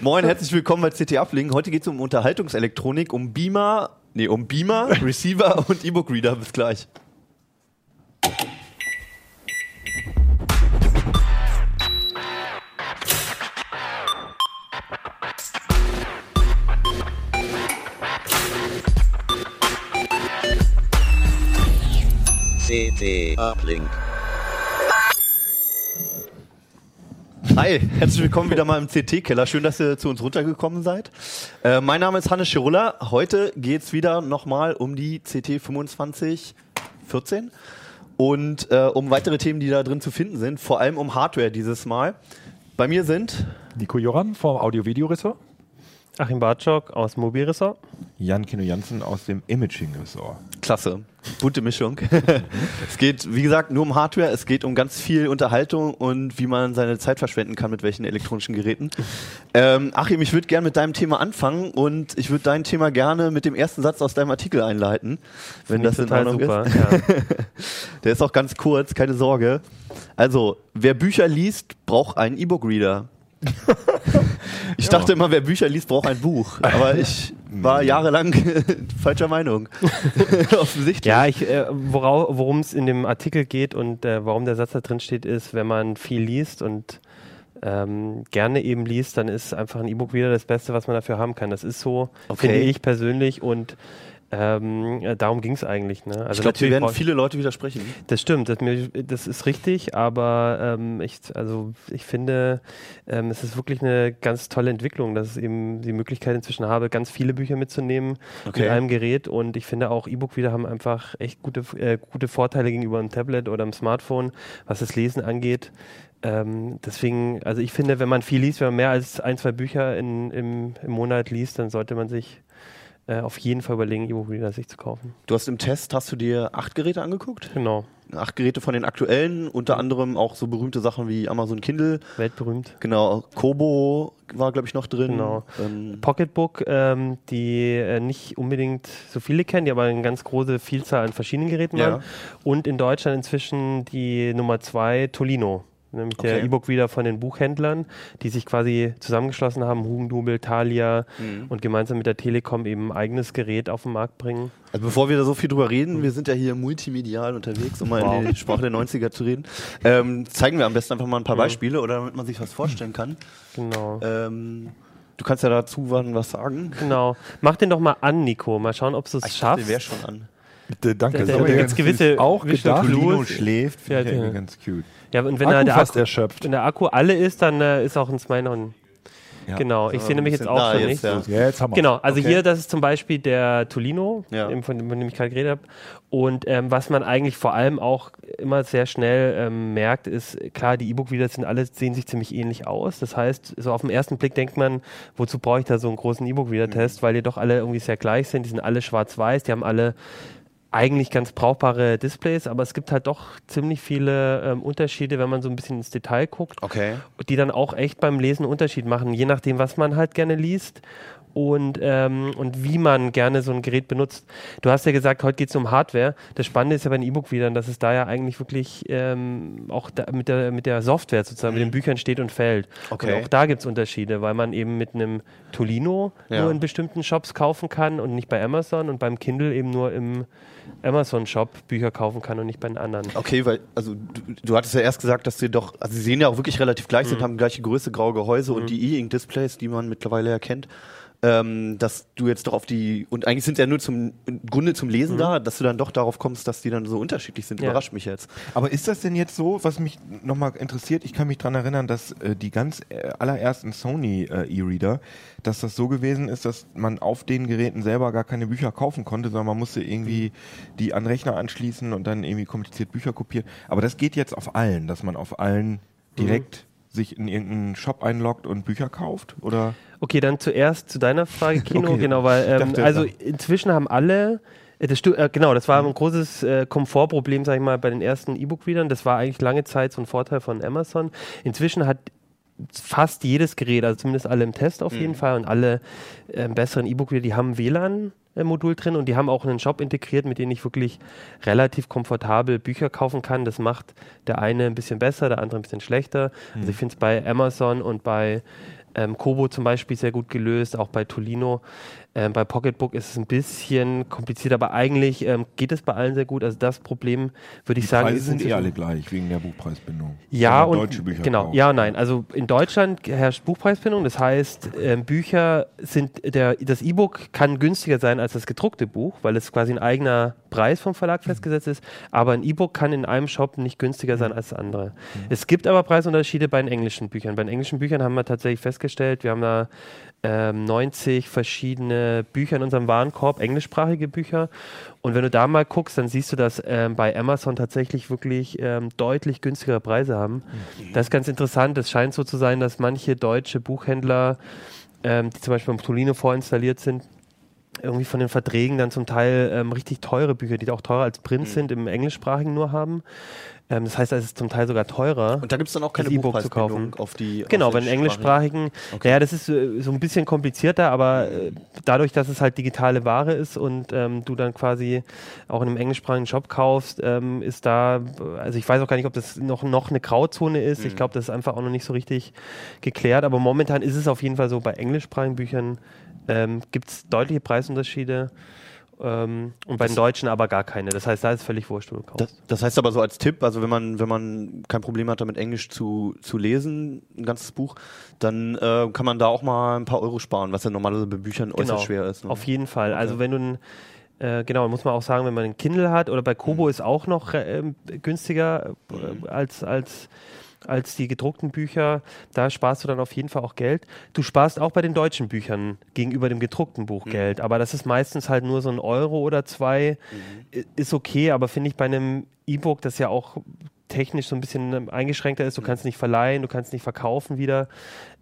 Moin, herzlich willkommen bei CT Uplink. Heute geht es um Unterhaltungselektronik, um Beamer, nee, um Beamer, Receiver und E-Book-Reader. Bis gleich. CT Uplink. Hi, herzlich willkommen wieder mal im CT-Keller. Schön, dass ihr zu uns runtergekommen seid. Äh, mein Name ist Hannes Schirulla. Heute geht es wieder nochmal um die CT 2514 und äh, um weitere Themen, die da drin zu finden sind. Vor allem um Hardware dieses Mal. Bei mir sind Nico Joran vom Audio-Video-Ressort. Achim Bartschok aus Mobilressort. Jan Kino Jansen aus dem Imaging-Ressort. Klasse. Bunte Mischung. es geht, wie gesagt, nur um Hardware. Es geht um ganz viel Unterhaltung und wie man seine Zeit verschwenden kann mit welchen elektronischen Geräten. Ähm, Achim, ich würde gerne mit deinem Thema anfangen und ich würde dein Thema gerne mit dem ersten Satz aus deinem Artikel einleiten, wenn das in Ordnung super, ist. Ja. Der ist auch ganz kurz, keine Sorge. Also, wer Bücher liest, braucht einen E-Book-Reader. Ich dachte immer, wer Bücher liest, braucht ein Buch. Aber ich war jahrelang falscher Meinung. Offensichtlich. Ja, ich, äh, worum es in dem Artikel geht und äh, warum der Satz da drin steht, ist, wenn man viel liest und ähm, gerne eben liest, dann ist einfach ein E-Book wieder das Beste, was man dafür haben kann. Das ist so, Okay. finde ich persönlich und ähm, äh, darum ging es eigentlich. Ne? Also ich glaube, natürlich werden viele Leute widersprechen. Das stimmt, das, mir- das ist richtig, aber ähm, ich, also ich finde, ähm, es ist wirklich eine ganz tolle Entwicklung, dass ich eben die Möglichkeit inzwischen habe, ganz viele Bücher mitzunehmen Okay. mit einem Gerät und ich finde auch E-Book-Reader haben einfach echt gute, äh, gute Vorteile gegenüber einem Tablet oder einem Smartphone, was das Lesen angeht. Ähm, deswegen, also ich finde, wenn man viel liest, wenn man mehr als ein, zwei Bücher in, im, im Monat liest, dann sollte man sich äh, auf jeden Fall überlegen, E-Book-Reader sich zu kaufen. Du hast im Test, hast du dir acht Geräte angeguckt? Genau, Acht Geräte von den aktuellen, unter anderem auch so berühmte Sachen wie Amazon Kindle. weltberühmt. Genau, Kobo war, glaube ich, noch drin. Genau. Ähm, Pocketbook, ähm, die äh, nicht unbedingt so viele kennen, die aber eine ganz große Vielzahl an verschiedenen Geräten Ja. haben. Und in Deutschland inzwischen die Nummer zwei Tolino. Nämlich der Okay. E-Book-Reader von den Buchhändlern, die sich quasi zusammengeschlossen haben, Hugendubel, Thalia Mhm. und gemeinsam mit der Telekom eben ein eigenes Gerät auf den Markt bringen. Also bevor wir da so viel drüber reden, wir sind ja hier multimedial unterwegs, um mal in die Sprache der 90er zu reden, ähm, zeigen wir am besten einfach mal ein paar Beispiele, oder damit man sich was vorstellen kann. Genau. Ähm, du kannst ja dazu was sagen. Genau. Mach den doch mal an, Nico. Mal schauen, ob du es Ich dachte, schaffst. der wäre schon an. Bitte, danke. Der- der- der gibt's gewisse auch gedacht. Lino schläft, finde Ja, ich ja. irgendwie ganz cute. Ja, und wenn Akku er der fast Akku, erschöpft. wenn der Akku alle ist, dann äh, ist auch ein Smile. Ja. Genau, ich So, sehe nämlich jetzt auch schon jetzt, nichts. ja. Ja, jetzt haben wir Genau, also Okay. hier, das ist zum Beispiel der Tolino, Ja. von, von dem ich gerade geredet habe. Und ähm, was man eigentlich vor allem auch immer sehr schnell ähm, merkt, ist, klar, die E-Book-Reader sind alle, sehen sich ziemlich ähnlich aus. Das heißt, so auf den ersten Blick denkt man, wozu brauche ich da so einen großen E-Book-Reader-Test, weil die doch alle irgendwie sehr gleich sind. Die sind alle schwarz-weiß, die haben alle eigentlich ganz brauchbare Displays, aber es gibt halt doch ziemlich viele ähm, Unterschiede, wenn man so ein bisschen ins Detail guckt Okay. die dann auch echt beim Lesen einen Unterschied machen, je nachdem, was man halt gerne liest und, ähm, und wie man gerne so ein Gerät benutzt. Du hast ja gesagt, heute geht es um Hardware. Das Spannende ist ja bei den E-Book-Readern, dass es da ja eigentlich wirklich ähm, auch mit, der, mit der Software sozusagen, mit den Büchern steht und fällt. Mhm. Okay. Und auch da gibt es Unterschiede, weil man eben mit einem Tolino Ja. nur in bestimmten Shops kaufen kann und nicht bei Amazon und beim Kindle eben nur im Amazon-Shop Bücher kaufen kann und nicht bei den anderen. Okay, weil, also du, du hattest ja erst gesagt, dass sie doch, also sie sehen ja auch wirklich relativ gleich Mhm. sind, haben gleiche Größe, graue Gehäuse und die E-Ink-Displays, die man mittlerweile erkennt. Ähm, dass du jetzt doch auf die, und eigentlich sind sie ja nur zum, Grunde zum Lesen da, dass du dann doch darauf kommst, dass die dann so unterschiedlich sind, Mhm. Ja. überrascht mich jetzt. Aber ist das denn jetzt so, was mich nochmal interessiert? Ich kann mich daran erinnern, dass äh, die ganz äh, allerersten Sony äh, E-Reader, dass das so gewesen ist, dass man auf den Geräten selber gar keine Bücher kaufen konnte, sondern man musste irgendwie die an Rechner anschließen und dann irgendwie kompliziert Bücher kopieren. Aber das geht jetzt auf allen, dass man auf allen direkt sich in irgendeinen Shop einloggt und Bücher kauft? Oder? Okay, dann zuerst zu deiner Frage, Kino. Okay. Genau, weil ähm, dachte, also inzwischen haben alle äh, Das äh, genau, das war ein großes äh, Komfortproblem, sag ich mal, bei den ersten E-Book-Readern. Das war eigentlich lange Zeit so ein Vorteil von Amazon. Inzwischen hat fast jedes Gerät, also zumindest alle im Test auf jeden Fall und alle äh, besseren E-Book-Reader, die haben WLAN-Modul drin und die haben auch einen Shop integriert, mit dem ich wirklich relativ komfortabel Bücher kaufen kann. Das macht der eine ein bisschen besser, der andere ein bisschen schlechter. Also ich finde es bei Amazon und bei Ähm, Kobo zum Beispiel sehr gut gelöst, auch bei Tolino. Ähm, bei Pocketbook ist es ein bisschen kompliziert, aber eigentlich ähm, geht es bei allen sehr gut. Also das Problem würde ich Die sagen, Preise sind eh alle gleich, wegen der Buchpreisbindung. ja, und deutsche Bücher genau, kauft. ja und nein. Also in Deutschland herrscht Buchpreisbindung, das heißt, ähm, Bücher sind der das E-Book kann günstiger sein als das gedruckte Buch, weil es quasi ein eigener Preis vom Verlag festgesetzt ist, aber ein E-Book kann in einem Shop nicht günstiger sein als das andere. Es gibt aber Preisunterschiede bei den englischen Büchern. Bei den englischen Büchern haben wir tatsächlich festgestellt, wir haben da ähm, 90 verschiedene Bücher in unserem Warenkorb, englischsprachige Bücher. Und wenn du da mal guckst, dann siehst du, dass ähm, bei Amazon tatsächlich wirklich ähm, deutlich günstigere Preise haben. Das ist ganz interessant. Es scheint so zu sein, dass manche deutsche Buchhändler, ähm, die zum Beispiel beim Tolino vorinstalliert sind, irgendwie von den Verträgen dann zum Teil ähm, richtig teure Bücher, die auch teurer als Print sind, im englischsprachigen nur haben. Ähm, das heißt, es ist zum Teil sogar teurer. Und da gibt es dann auch keine E-Book zu kaufen. auf die Genau, auf bei den englischsprachigen. englischsprachigen, naja, das ist äh, so ein bisschen komplizierter, aber äh, dadurch, dass es halt digitale Ware ist und ähm, du dann quasi auch in einem englischsprachigen Shop kaufst, ähm, ist da, also ich weiß auch gar nicht, ob das noch, noch eine Grauzone ist. Ich glaube, das ist einfach auch noch nicht so richtig geklärt, aber momentan ist es auf jeden Fall so, bei englischsprachigen Büchern ähm, gibt es deutliche Preisunterschiede. Ähm, und bei den Deutschen aber gar keine. Das heißt, da ist es völlig wurscht, wo du kaufst. Das, das heißt aber so als Tipp, also wenn man, wenn man kein Problem hat, damit Englisch zu, zu lesen, ein ganzes Buch, dann äh, kann man da auch mal ein paar Euro sparen, was ja normalerweise bei Büchern äußerst schwer ist. Ne? Auf jeden Fall. Also wenn du ein, äh, genau, muss man auch sagen, wenn man einen Kindle hat oder bei Kobo Mhm. ist auch noch äh, günstiger äh, als, als, als die gedruckten Bücher. Da sparst du dann auf jeden Fall auch Geld. Du sparst auch bei den deutschen Büchern gegenüber dem gedruckten Buch Mhm. Geld. Aber das ist meistens halt nur so ein Euro oder zwei. Mhm. Ist okay, aber finde ich bei einem E-Book, das ja auch technisch so ein bisschen ähm, eingeschränkter ist, du kannst nicht verleihen, du kannst nicht verkaufen wieder,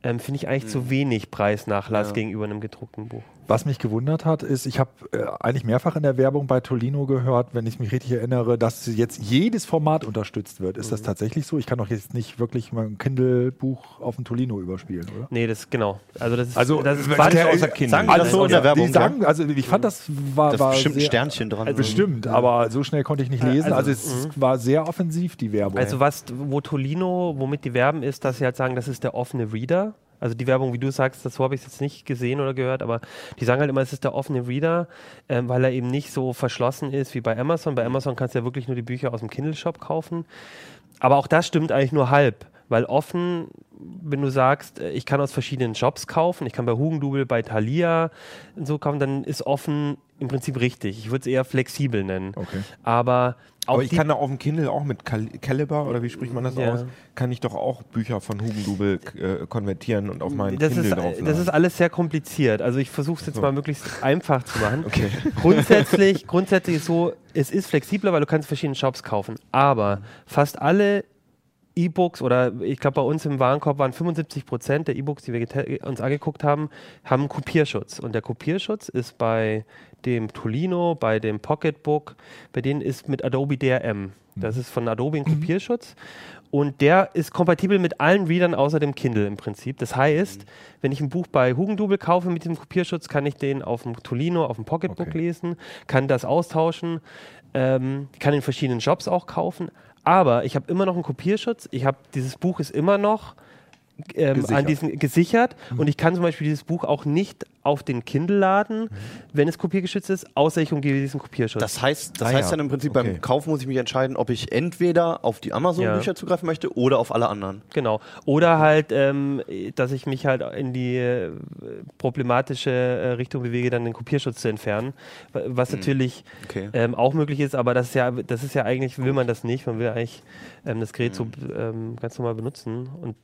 ähm, finde ich eigentlich zu wenig Preisnachlass Ja. gegenüber einem gedruckten Buch. Was mich gewundert hat, ist, ich habe äh, eigentlich mehrfach in der Werbung bei Tolino gehört, wenn ich mich richtig erinnere, dass jetzt jedes Format unterstützt wird. Ist das tatsächlich so? Ich kann doch jetzt nicht wirklich mein Kindle-Buch auf dem Tolino überspielen, oder? Nee, das genau. Also das ist Also, das ist wenn Quatsch. der- außer Kindle. Sagen die das so in der Werbung? Die sagen, also ich fand das war, da ist war bestimmt ein sehr, Sternchen dran. Bestimmt, aber so schnell konnte ich nicht lesen. Also, also, es war sehr offensiv, die Werbung. Also was, wo Tolino, womit die werben, ist, dass sie halt sagen, das ist der offene Reader. Also die Werbung, wie du sagst, das so habe ich jetzt nicht gesehen oder gehört, aber die sagen halt immer, es ist der offene Reader, ähm, weil er eben nicht so verschlossen ist wie bei Amazon. Bei Amazon kannst du ja wirklich nur die Bücher aus dem Kindle-Shop kaufen. Aber auch das stimmt eigentlich nur halb, weil offen, wenn du sagst, äh, ich kann aus verschiedenen Shops kaufen, ich kann bei Hugendubel, bei Thalia und so kaufen, dann ist offen im Prinzip richtig. Ich würde es eher flexibel nennen. Okay. Aber Aber ich kann da auf dem Kindle auch mit Cal Caliber oder wie spricht man das Ja. aus? Kann ich doch auch Bücher von Hugendubel äh, konvertieren und auf meinen das Kindle ist, draufladen. das ist alles sehr kompliziert. Also ich versuche es jetzt So. mal möglichst einfach zu machen. Okay. Grundsätzlich, grundsätzlich ist so, es ist flexibler, weil du kannst verschiedene Shops kaufen. Aber fast alle E-Books oder ich glaube bei uns im Warenkorb waren 75 Prozent der E-Books, die wir uns angeguckt haben, haben einen Kopierschutz. Und der Kopierschutz ist bei dem Tolino, bei dem Pocketbook, bei denen ist mit Adobe DRM. Das ist von Adobe ein Kopierschutz. Und der ist kompatibel mit allen Readern außer dem Kindle im Prinzip. Das heißt, wenn ich ein Buch bei Hugendubel kaufe mit diesem Kopierschutz, kann ich den auf dem Tolino, auf dem Pocketbook Okay. lesen, kann das austauschen, ähm, kann in verschiedenen Shops auch kaufen. Aber ich habe immer noch einen Kopierschutz. Ich habe dieses Buch ist immer noch ähm, Gesichert. an diesen gesichert und ich kann zum Beispiel dieses Buch auch nicht auf den Kindle laden, wenn es kopiergeschützt ist, außer ich umgehe diesen Kopierschutz. Das heißt, das Ah, heißt ja. dann im Prinzip Okay. beim Kauf muss ich mich entscheiden, ob ich entweder auf die Amazon-Bücher Ja. zugreifen möchte oder auf alle anderen. Genau. Oder halt, ähm, dass ich mich halt in die äh, problematische äh, Richtung bewege, dann den Kopierschutz zu entfernen. Wa- Was natürlich Okay. ähm, auch möglich ist, aber das ist ja, das ist ja eigentlich, will man das nicht. Man will eigentlich ähm, das Gerät so ähm, ganz normal benutzen. Und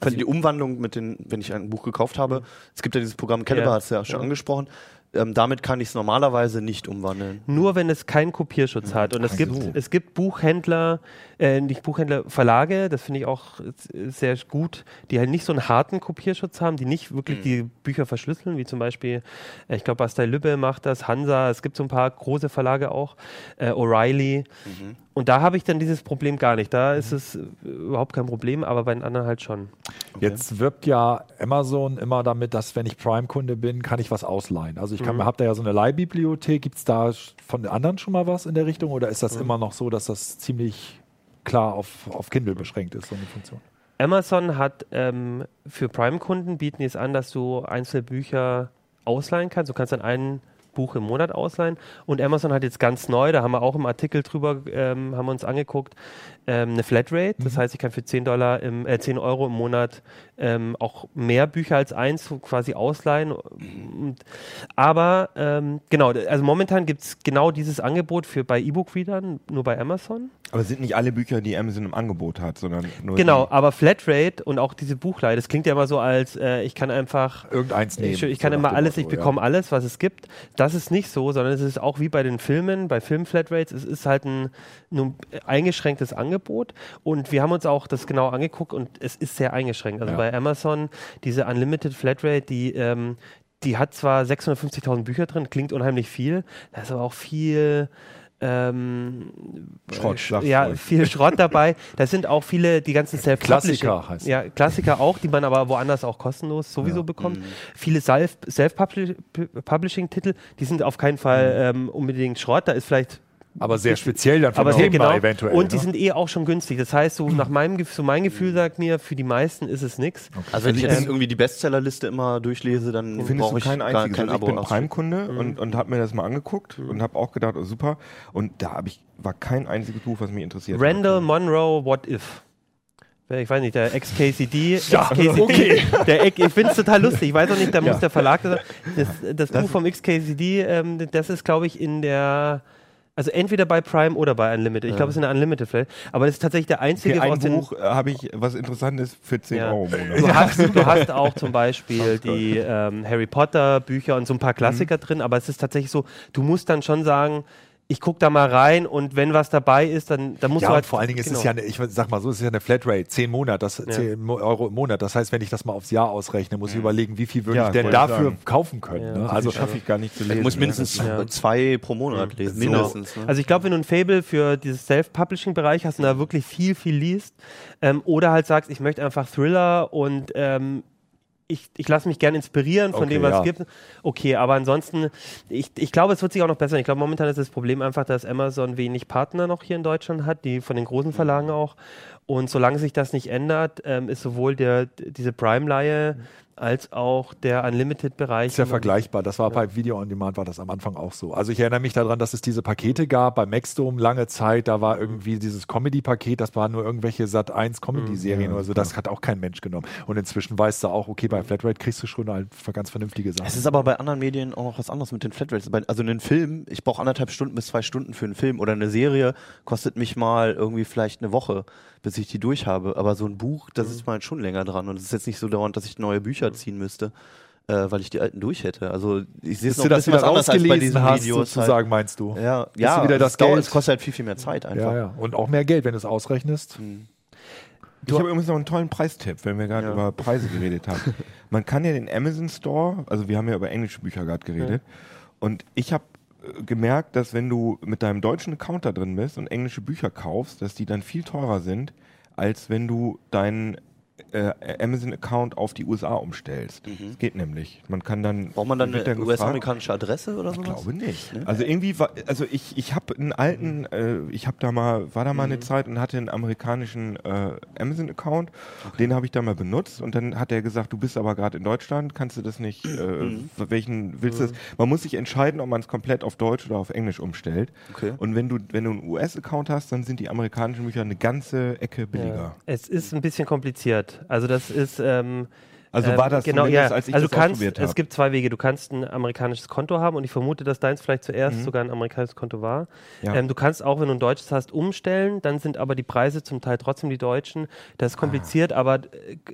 Also die Umwandlung mit den, wenn ich ein Buch gekauft habe, es gibt ja dieses Programm Caliber, Ja. hast du ja schon Ja. angesprochen. Ähm, damit kann ich es normalerweise nicht umwandeln. Nur wenn es keinen Kopierschutz hat. Und es Ach gibt, so. es gibt Buchhändler, äh, nicht Buchhändler, Verlage, das finde ich auch sehr gut, die halt nicht so einen harten Kopierschutz haben, die nicht wirklich Mhm. die Bücher verschlüsseln, wie zum Beispiel, äh, ich glaube, Bastei Lübbe macht das, Hansa, es gibt so ein paar große Verlage auch, äh, O'Reilly. Mhm. Und da habe ich dann dieses Problem gar nicht. Da ist es äh, überhaupt kein Problem, aber bei den anderen halt schon. Jetzt wirbt ja Amazon immer damit, dass wenn ich Prime-Kunde bin, kann ich was ausleihen. Also ich kann, Mhm. habt da ja so eine Leihbibliothek. Gibt es da von den anderen schon mal was in der Richtung oder ist das immer noch so, dass das ziemlich klar auf, auf Kindle beschränkt ist, so eine Funktion? Amazon hat ähm, für Prime-Kunden bieten die es an, dass du einzelne Bücher ausleihen kannst. Du kannst dann einen Buch im Monat ausleihen. Und Amazon hat jetzt ganz neu, da haben wir auch im Artikel drüber, ähm, haben wir uns angeguckt, ähm, eine Flatrate. Das heißt, ich kann für 10 Dollar im, äh, 10 Euro im Monat ähm, auch mehr Bücher als eins so quasi ausleihen. Und, aber ähm, genau, also momentan gibt es genau dieses Angebot für bei E-Book-Readern, nur bei Amazon. Aber es sind nicht alle Bücher, die Amazon im Angebot hat, sondern nur Genau, die. aber Flatrate und auch diese Buchleihe, das klingt ja immer so als, äh, ich kann einfach Irgendeins nehmen. ich, ich kann so immer alles, ich bekomme alles, was es gibt. Das ist nicht so, sondern es ist auch wie bei den Filmen, bei Film-Flatrates, es ist halt ein nur eingeschränktes Angebot. Und wir haben uns auch das genau angeguckt und es ist sehr eingeschränkt. Also Ja. bei Amazon, diese Unlimited Flatrate, die, ähm, die hat zwar 650.000 Bücher drin, klingt unheimlich viel, da ist aber auch viel. Ähm, Schrott, ja, viel Schrott dabei. Da sind auch viele, die ganzen self Klassiker heißt Ja, Klassiker auch, die man aber woanders auch kostenlos sowieso bekommt. Viele Self- Self-Publishing-Titel, die sind auf keinen Fall ähm, unbedingt Schrott. Da ist vielleicht Aber sehr speziell dann vom aber sehr Thema genau. eventuell. und die ne? sind eh auch schon günstig. Das heißt, so nach meinem so mein Gefühl sagt mir, für die meisten ist es nichts. Also wenn ich jetzt Ähm, irgendwie die Bestsellerliste immer durchlese, dann Findest brauche du ich kein gar einziges. kein Also ich Abo. bin. Prime-Kunde und, und habe mir das mal angeguckt und habe auch gedacht, oh, super. Und da hab ich, war kein einziges Buch, was mich interessiert Randall hat. Monroe, What If? Ich weiß nicht, der Ex-KCD. Ja, Ex-KCD okay. der, Ex- ich finde es total lustig. Ich weiß auch nicht, da muss der Verlag das, das, das Buch vom Ex-KCD, ähm, das ist, glaube ich, in der. Also entweder bei Prime oder bei Unlimited. Ich glaube, es ist in der Unlimited vielleicht. Aber das ist tatsächlich der einzige Okay, ein. Buch äh, habe ich, was interessant ist, für 10 Ja. Euro. Du hast, du hast auch zum Beispiel die ähm, Harry Potter Bücher und so ein paar Klassiker drin, aber es ist tatsächlich so, du musst dann schon sagen, ich gucke da mal rein und wenn was dabei ist, dann, dann musst ja, du halt. vor allen Dingen ist es genau. ja, eine, ich sag mal so, es ist ja eine Flatrate, 10 Monate, das 10 Mo- Euro im Monat. Das heißt, wenn ich das mal aufs Jahr ausrechne, muss ich überlegen, wie viel würde Ja, ich denn dafür sagen. kaufen können. Ja. Ne? Also schaffe ich gar nicht zu lesen. Ich muss ne? mindestens Ja. zwei pro Monat lesen. So. Mindestens. Ne? Also ich glaube, wenn du ein Fable für dieses Self-Publishing-Bereich hast und da wirklich viel, viel liest ähm, oder halt sagst, ich möchte einfach Thriller und ähm, ich, ich lasse mich gerne inspirieren von Okay, dem, was ja. es gibt. Okay, aber ansonsten, ich, ich glaube, es wird sich auch noch besser. Ich glaube, momentan ist das Problem einfach, dass Amazon wenig Partner noch hier in Deutschland hat, die von den großen Verlagen auch. Und solange sich das nicht ändert, ähm, ist sowohl der, diese Prime-Leihe als auch der Unlimited-Bereich. ist ja vergleichbar. Das war bei Video on Demand war das am Anfang auch so. Also ich erinnere mich daran, dass es diese Pakete gab bei Maxdome lange Zeit. Da war irgendwie dieses Comedy-Paket, das waren nur irgendwelche Sat 1 Comedy-Serien oder so. Das hat auch kein Mensch genommen. Und inzwischen weißt du auch, okay, bei Flatrate kriegst du schon halt ganz vernünftige Sachen. Es ist aber bei anderen Medien auch noch was anderes mit den Flatrates. Bei- Also einen Film, ich brauche anderthalb Stunden bis zwei Stunden für einen Film oder eine Serie kostet mich mal irgendwie vielleicht eine Woche, bis ich die durch habe. Aber so ein Buch, das ist mal schon länger dran und es ist jetzt nicht so dauernd, dass ich neue Bücher ziehen müsste, äh, weil ich die alten durch hätte. Also ich sehe es noch ein das bisschen wieder was anderes als bei diesen hast, Videos. sozusagen, meinst du? Halt. Ja, Bist ja du wieder das Geld? Es kostet halt viel, viel mehr Zeit einfach. Ja, ja. Und auch mehr Geld, wenn du es ausrechnest. Ich habe übrigens noch einen tollen Preistipp, wenn wir gerade Ja. über Preise geredet haben. Man kann ja den Amazon Store, also wir haben ja über englische Bücher gerade geredet, und ich habe gemerkt, dass wenn du mit deinem deutschen Account da drin bist und englische Bücher kaufst, dass die dann viel teurer sind, als wenn du deinen äh, Amazon-Account auf die USA umstellst. Das geht nämlich. Man kann dann. Mhm. Braucht man dann eine US-amerikanische Adresse oder ich sowas? glaube nicht. Also irgendwie war, also ich, ich habe einen alten, äh, ich habe da mal, war da mal eine Zeit und hatte einen amerikanischen äh, Amazon-Account, den habe ich da mal benutzt und dann hat er gesagt, du bist aber gerade in Deutschland, kannst du das nicht, äh, welchen willst du das? Man muss sich entscheiden, ob man es komplett auf Deutsch oder auf Englisch umstellt. Okay. Und wenn du, wenn du einen US-Account hast, dann sind die amerikanischen Bücher eine ganze Ecke billiger. Ja. Es ist ein bisschen kompliziert. Also das ist ähm, Also war das genau, zumindest, ja. als ich also das kannst, ausprobiert Es habe. gibt zwei Wege. Du kannst ein amerikanisches Konto haben und ich vermute, dass deins vielleicht zuerst Mhm. sogar ein amerikanisches Konto war. Ja. Ähm, du kannst auch, wenn du ein deutsches hast, umstellen. Dann sind aber die Preise zum Teil trotzdem die deutschen. Das ist kompliziert, aber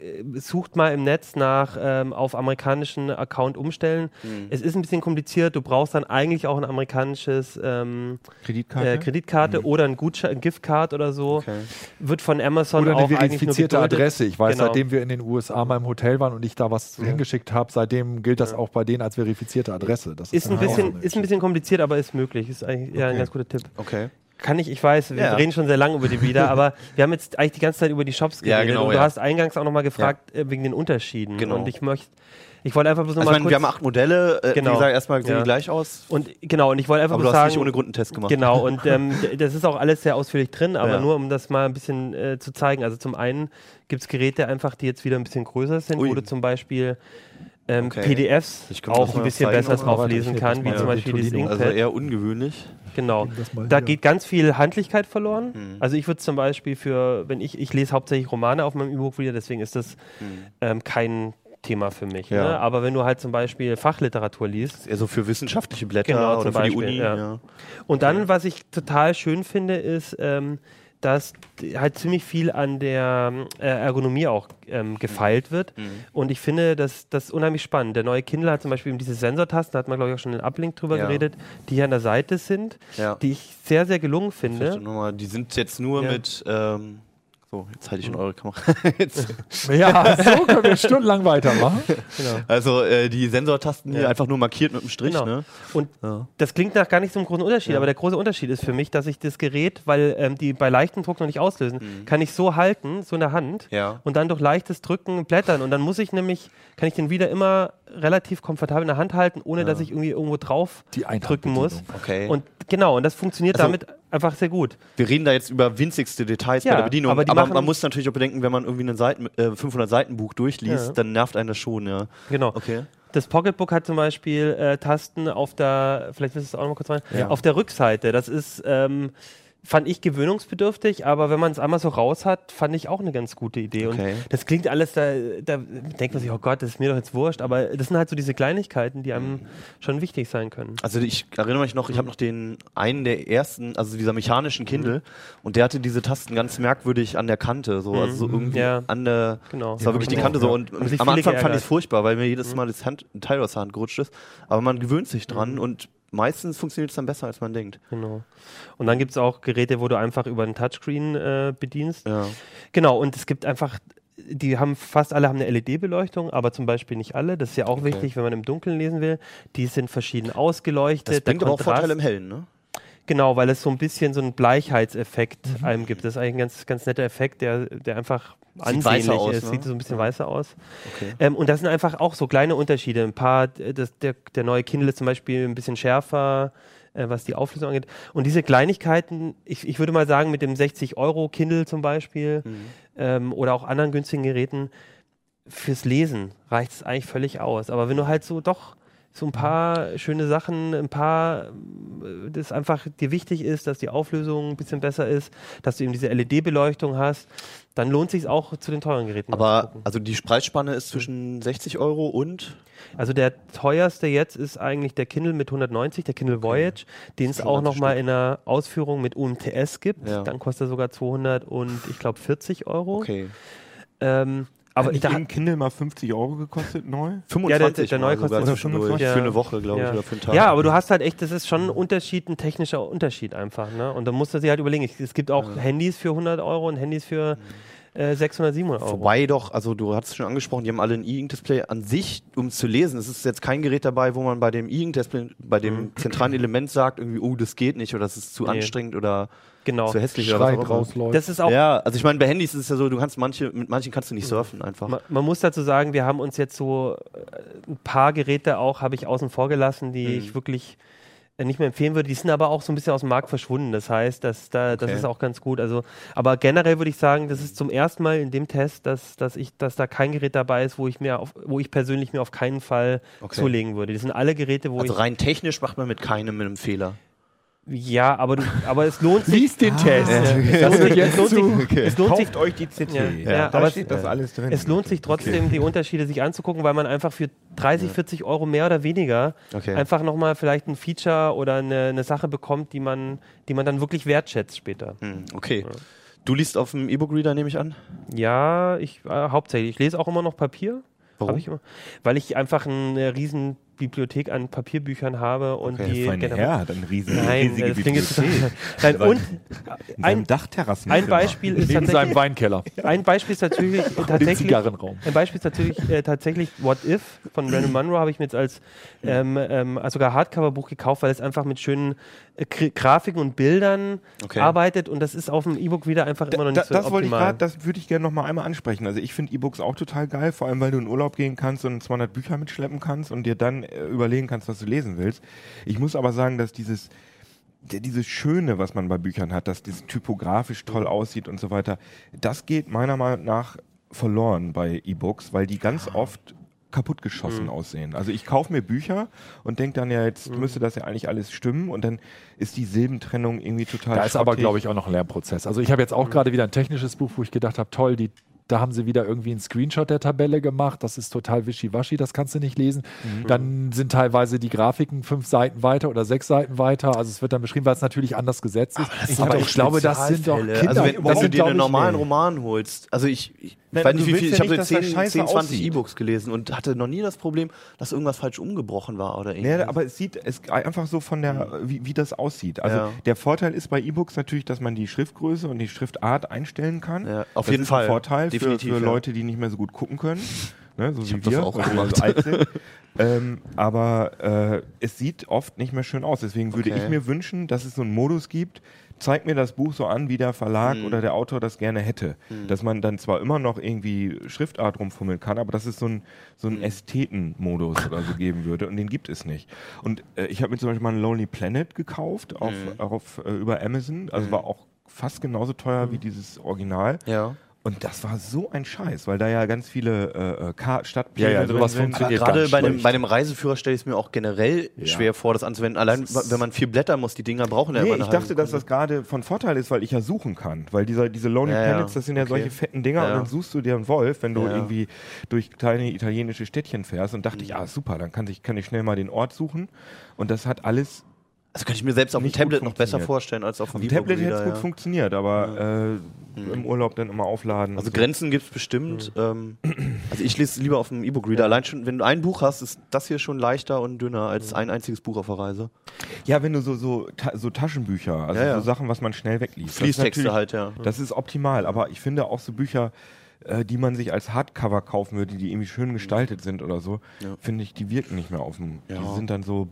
äh, sucht mal im Netz nach ähm, auf amerikanischen Account umstellen. Es ist ein bisschen kompliziert. Du brauchst dann eigentlich auch ein amerikanisches ähm, Kreditkarte? äh, Kreditkarte oder ein Gutschein, ein Giftcard oder so. Okay. Wird von Amazon Oder auch eine verifizierte. Adresse. Ich weiß, Genau. seitdem wir in den USA mal im Hotel waren und ich da was hingeschickt habe, seitdem gilt das auch bei denen als verifizierte Adresse. Das Ist ein, dann auch bisschen, ist ein bisschen kompliziert, aber ist möglich. Ist eigentlich eher ein Okay. ganz guter Tipp. Okay. kann ich, ich weiß, wir Ja. reden schon sehr lange über die Reader, aber wir haben jetzt eigentlich die ganze Zeit über die Shops Ja, geredet genau, und du ja. hast eingangs auch nochmal gefragt äh, wegen den Unterschieden. Genau. Und ich möchte, ich wollte einfach bloß Also ich nochmal meine, wir haben acht Modelle, äh, Genau. wie gesagt, erstmal sehen Ja. die gleich aus. und genau, und ich wollte einfach Aber du bloß hast sagen... nicht ohne Grund einen Test gemacht. Genau, und ähm, das ist auch alles sehr ausführlich drin, aber Ja. nur um das mal ein bisschen äh, zu zeigen. Also zum einen gibt es Geräte einfach, die jetzt wieder ein bisschen größer sind, Ui. wo du zum Beispiel ähm, Okay. PDFs auch ein bisschen besser aber drauf warte, lesen ich kann, wie zum. Beispiel Die dieses. Also Inkpad. eher ungewöhnlich. Genau. Da hier. geht ganz viel Handlichkeit verloren. Mhm. Also ich würde zum Beispiel für, wenn ich, ich lese hauptsächlich Romane auf meinem E-Book-Reader, deswegen ist das ähm, kein Thema für mich. Mhm. Ja. Ne? Aber wenn du halt zum Beispiel Fachliteratur liest, Eher so für wissenschaftliche Blätter Genau, oder zum für die Beispiel, Uni. ja. Ja. Und dann, was ich total schön finde, ist, ähm, dass halt ziemlich viel an der äh, Ergonomie auch ähm, gefeilt wird. Mhm. Und ich finde, das, das ist unheimlich spannend. Der neue Kindle hat zum Beispiel eben diese Sensortasten, da hat man, glaube ich, auch schon in Uplink drüber Ja. geredet, die hier an der Seite sind, Ja. die ich sehr, sehr gelungen finde. nochmal, die sind jetzt nur Ja. mit. Ähm, so, jetzt halte ich schon eure Kamera. jetzt. Ja, so können wir stundenlang weitermachen. Genau. Also äh, die Sensortasten hier Ja. einfach nur markiert mit einem Strich. Genau. Ne? Und Ja. das klingt nach gar nicht so einem großen Unterschied, Ja. aber der große Unterschied ist für mich, dass ich das Gerät, weil ähm, die bei leichtem Druck noch nicht auslösen, Mhm. kann ich so halten, so in der Hand Ja. und dann durch leichtes Drücken blättern und dann muss ich nämlich, kann ich den wieder immer relativ komfortabel in der Hand halten, ohne dass ich irgendwie irgendwo drauf Die drücken muss. Okay. Und genau, und das funktioniert Also- damit einfach sehr gut. wir reden da jetzt über winzigste Details Ja, bei der Bedienung, aber aber, man muss natürlich auch bedenken, wenn man irgendwie ein Seiten, äh, 500 Seiten Buch durchliest, Ja. dann nervt einen das schon, ja. Genau. Okay. Das Pocketbook hat zum Beispiel äh, Tasten auf der, vielleicht willst du es auch noch mal kurz rein, Ja. auf der Rückseite. Das ist, ähm, fand ich gewöhnungsbedürftig, aber wenn man es einmal so raus hat, fand ich auch eine ganz gute Idee. Okay. Und das klingt alles, da, da denkt man sich, oh Gott, das ist mir doch jetzt wurscht, aber das sind halt so diese Kleinigkeiten, die einem schon wichtig sein können. Also ich erinnere mich noch, ich habe noch den einen der ersten, also dieser mechanischen Mhm. Kindle und der hatte diese Tasten ganz merkwürdig an der Kante, so also so irgendwie Mhm. Ja. an der Genau. Das war wirklich die Kante so und am Anfang fand ich es furchtbar, weil mir Mhm. jedes Mal das Hand, ein Teil aus der Hand gerutscht ist. Aber man gewöhnt sich dran Mhm. und meistens funktioniert es dann besser, als man denkt. Genau. Und dann gibt es auch Geräte, wo du einfach über einen Touchscreen äh, bedienst. Ja. Genau, und es gibt einfach, die haben fast alle haben eine LED-Beleuchtung, aber zum Beispiel nicht alle. Das ist ja auch wichtig, wenn man im Dunkeln lesen will. Die sind verschieden ausgeleuchtet. Das bringt aber auch Vorteile im Hellen, ne? Genau, weil es so ein bisschen so einen Bleichheitseffekt einem gibt. Das ist eigentlich ein ganz, ganz netter Effekt, der, der einfach Sieht weißer ansehnlich aus, ist. ne? Sieht so ein bisschen weißer aus. Okay. Ähm, und das sind einfach auch so kleine Unterschiede. Ein paar, das, der, der neue Kindle ist zum Beispiel ein bisschen schärfer, äh, was die Auflösung angeht. Und diese Kleinigkeiten, ich, ich würde mal sagen, mit dem 60 Euro Kindle zum Beispiel Mhm. ähm, oder auch anderen günstigen Geräten, fürs Lesen reicht es eigentlich völlig aus. Aber wenn du halt so doch so ein paar schöne Sachen, ein paar, äh, das einfach dir wichtig ist, dass die Auflösung ein bisschen besser ist, dass du eben diese LED-Beleuchtung hast, dann lohnt sich auch zu den teuren Geräten. Aber also die Preisspanne ist zwischen 60 Euro und Also der teuerste jetzt ist eigentlich der Kindle mit 190, der Kindle Voyage, den es auch nochmal in einer Ausführung mit UMTS gibt. Ja. Dann kostet er sogar 200 und ich glaube 40 Euro. okay. Ähm, aber Hat nicht da, eben Kindle mal 50 Euro gekostet neu? 25 der mal neue sogar kostet zwischendurch. Ja. Für eine Woche, glaube ich, Ja. oder für einen Tag. ja, aber du hast halt echt, das ist schon ein Unterschied, ein technischer Unterschied einfach. Ne? Und da musst du dir halt überlegen, es es gibt auch Handys für 100 Euro und Handys für äh, 600, 700 Euro. Wobei doch, also du hast es schon angesprochen, die haben alle ein E-Ink-Display an sich, um es zu lesen. Es ist jetzt kein Gerät dabei, wo man bei dem E-Ink-Display, bei dem zentralen Element sagt, irgendwie, oh, das geht nicht oder das ist zu Nee. anstrengend oder Genau. zu hässlich oder was Schreit auch rausläuft. Das ist auch Ja, also ich meine, bei Handys ist es ja so, du kannst manche, mit manchen kannst du nicht surfen einfach. Man, man muss dazu sagen, wir haben uns jetzt so äh, ein paar Geräte auch, habe ich außen vor gelassen, die Mhm. ich wirklich äh, nicht mehr empfehlen würde. Die sind aber auch so ein bisschen aus dem Markt verschwunden. Das heißt, dass da, das Okay. ist auch ganz gut. Also, aber generell würde ich sagen, das ist zum ersten Mal in dem Test, dass, dass ich, dass da kein Gerät dabei ist, wo ich mir auf, wo ich persönlich mir auf keinen Fall Okay. zulegen würde. Die sind alle Geräte, wo Also ich rein technisch macht man mit keinem mit einem Fehler. Ja, aber du, aber es lohnt sich. Lies den Test. Ja, Das es lohnt sich, jetzt es lohnt zu. sich, es lohnt sich Kauft euch die CT. Ja, ja, da aber steht es- das alles drin. Es lohnt sich trotzdem, die Unterschiede sich anzugucken, weil man einfach für 30, 40 Euro mehr oder weniger Okay. einfach nochmal vielleicht ein Feature oder eine, eine Sache bekommt, die man, die man dann wirklich wertschätzt später. Hm, okay. Du liest auf dem E-Book-Reader, nehme ich an? Ja, ich äh, hauptsächlich. Ich lese auch immer noch Papier. Warum? Ich immer, weil ich einfach ein äh, riesen Bibliothek an Papierbüchern habe und Okay, die Fein generell- Herr hat eine riesen, Nein, riesige das klingt jetzt Bibliothek. Nein, und In ein, seinem Dachterrassen. ein Beispiel ist Neben seinem Weinkeller. ein Beispiel ist natürlich tatsächlich Zigarrenraum. ein Beispiel ist natürlich äh, tatsächlich What If von Brandon Monroe habe ich mir jetzt als ähm, ähm, als sogar Hardcover-Buch gekauft, weil es einfach mit schönen äh, Grafiken und Bildern Okay. arbeitet und das ist auf dem E-Book wieder einfach immer noch Da, nicht so das wollte ich optimal. gerade, das würde ich gerne noch mal einmal ansprechen. Also ich finde E-Books auch total geil, vor allem weil du in Urlaub gehen kannst und 200 Bücher mitschleppen kannst und dir dann äh, überlegen kannst, was du lesen willst. Ich muss aber sagen, dass dieses dieses Schöne, was man bei Büchern hat, dass das typografisch toll aussieht und so weiter, das geht meiner Meinung nach verloren bei E-Books, weil die ganz oft kaputtgeschossen Mhm. aussehen. Also ich kaufe mir Bücher und denke dann ja, jetzt müsste das ja eigentlich alles stimmen und dann ist die Silbentrennung irgendwie total Da ist aber, glaube ich, auch noch ein Lernprozess. Also ich habe jetzt auch gerade wieder ein technisches Buch, wo ich gedacht habe, toll, die, da haben sie wieder irgendwie einen Screenshot der Tabelle gemacht. Das ist total wischiwaschi, das kannst du nicht lesen. Dann sind teilweise die Grafiken fünf Seiten weiter oder sechs Seiten weiter. Also es wird dann beschrieben, weil es natürlich anders gesetzt ist. Aber ich doch glaube, das sind doch Spezialfälle. Kinder. Also wenn, wenn du dir einen ich, normalen nee. Roman holst, also ich, ich Nein, weiß du nicht, wie viel, ja ich habe so dass das 10, scheiße 10 20 aussieht. E-Books gelesen und hatte noch nie das Problem, dass irgendwas falsch umgebrochen war oder irgendwas. Nee, aber es sieht es einfach so von der, wie, wie das aussieht. Also Ja. der Vorteil ist bei E-Books natürlich, dass man die Schriftgröße und die Schriftart einstellen kann. Ja, auf das jeden ist Fall. Ein Vorteil für, für. Leute, die nicht mehr so gut gucken können. Ne, so Ich wie hab das wir, auch wir gemacht. so alt sind. ähm, aber äh, es sieht oft nicht mehr schön aus. Deswegen würde Okay. ich mir wünschen, dass es so einen Modus gibt, zeig mir das Buch so an, wie der Verlag Mhm. oder der Autor das gerne hätte. Dass man dann zwar immer noch irgendwie Schriftart rumfummeln kann, aber dass es so einen so Mhm. einen Ästheten-Modus oder so geben würde und den gibt es nicht. Und äh, ich habe mir zum Beispiel mal einen Lonely Planet gekauft auf, Mhm. auf, äh, über Amazon, also war auch fast genauso teuer wie dieses Original. ja. Und das war so ein Scheiß, weil da ja ganz viele äh, äh, Stadtpläne Ja, ja, drin sowas sind. funktioniert Gerade bei dem, bei dem Reiseführer stelle ich es mir auch generell schwer vor, das anzuwenden. Allein, wenn man viel blättern muss, die Dinger brauchen ja Nee, immer eine ich dachte, halbe dass das gerade von Vorteil ist, weil ich ja suchen kann. Weil dieser, diese Lonely Ja, ja. Planets, das sind ja Okay. solche fetten Dinger Ja. und dann suchst du dir einen Wolf, wenn du Ja. irgendwie durch kleine italienische Städtchen fährst und dachte ich, ah super, dann kann ich, kann ich schnell mal den Ort suchen. Und das hat alles Also könnte ich mir selbst auf dem Tablet noch besser vorstellen als auf Auf dem dem Tablet hätte es gut ja. funktioniert, aber äh, im Urlaub dann immer aufladen. Also so. Grenzen gibt es bestimmt. Ähm, also ich lese lieber auf dem E-Book-Reader. Allein schon, wenn du ein Buch hast, ist das hier schon leichter und dünner als ein einziges Buch auf der Reise. Ja, wenn du so, so, ta so Taschenbücher, also Ja, ja. so Sachen, was man schnell wegliest. Das ist Fließtexte halt, ja. Das ist optimal, aber ich finde auch so Bücher, äh, die man sich als Hardcover kaufen würde, die irgendwie schön gestaltet sind oder so, Ja. finde ich, die wirken nicht mehr auf dem. Ja. Die sind dann so.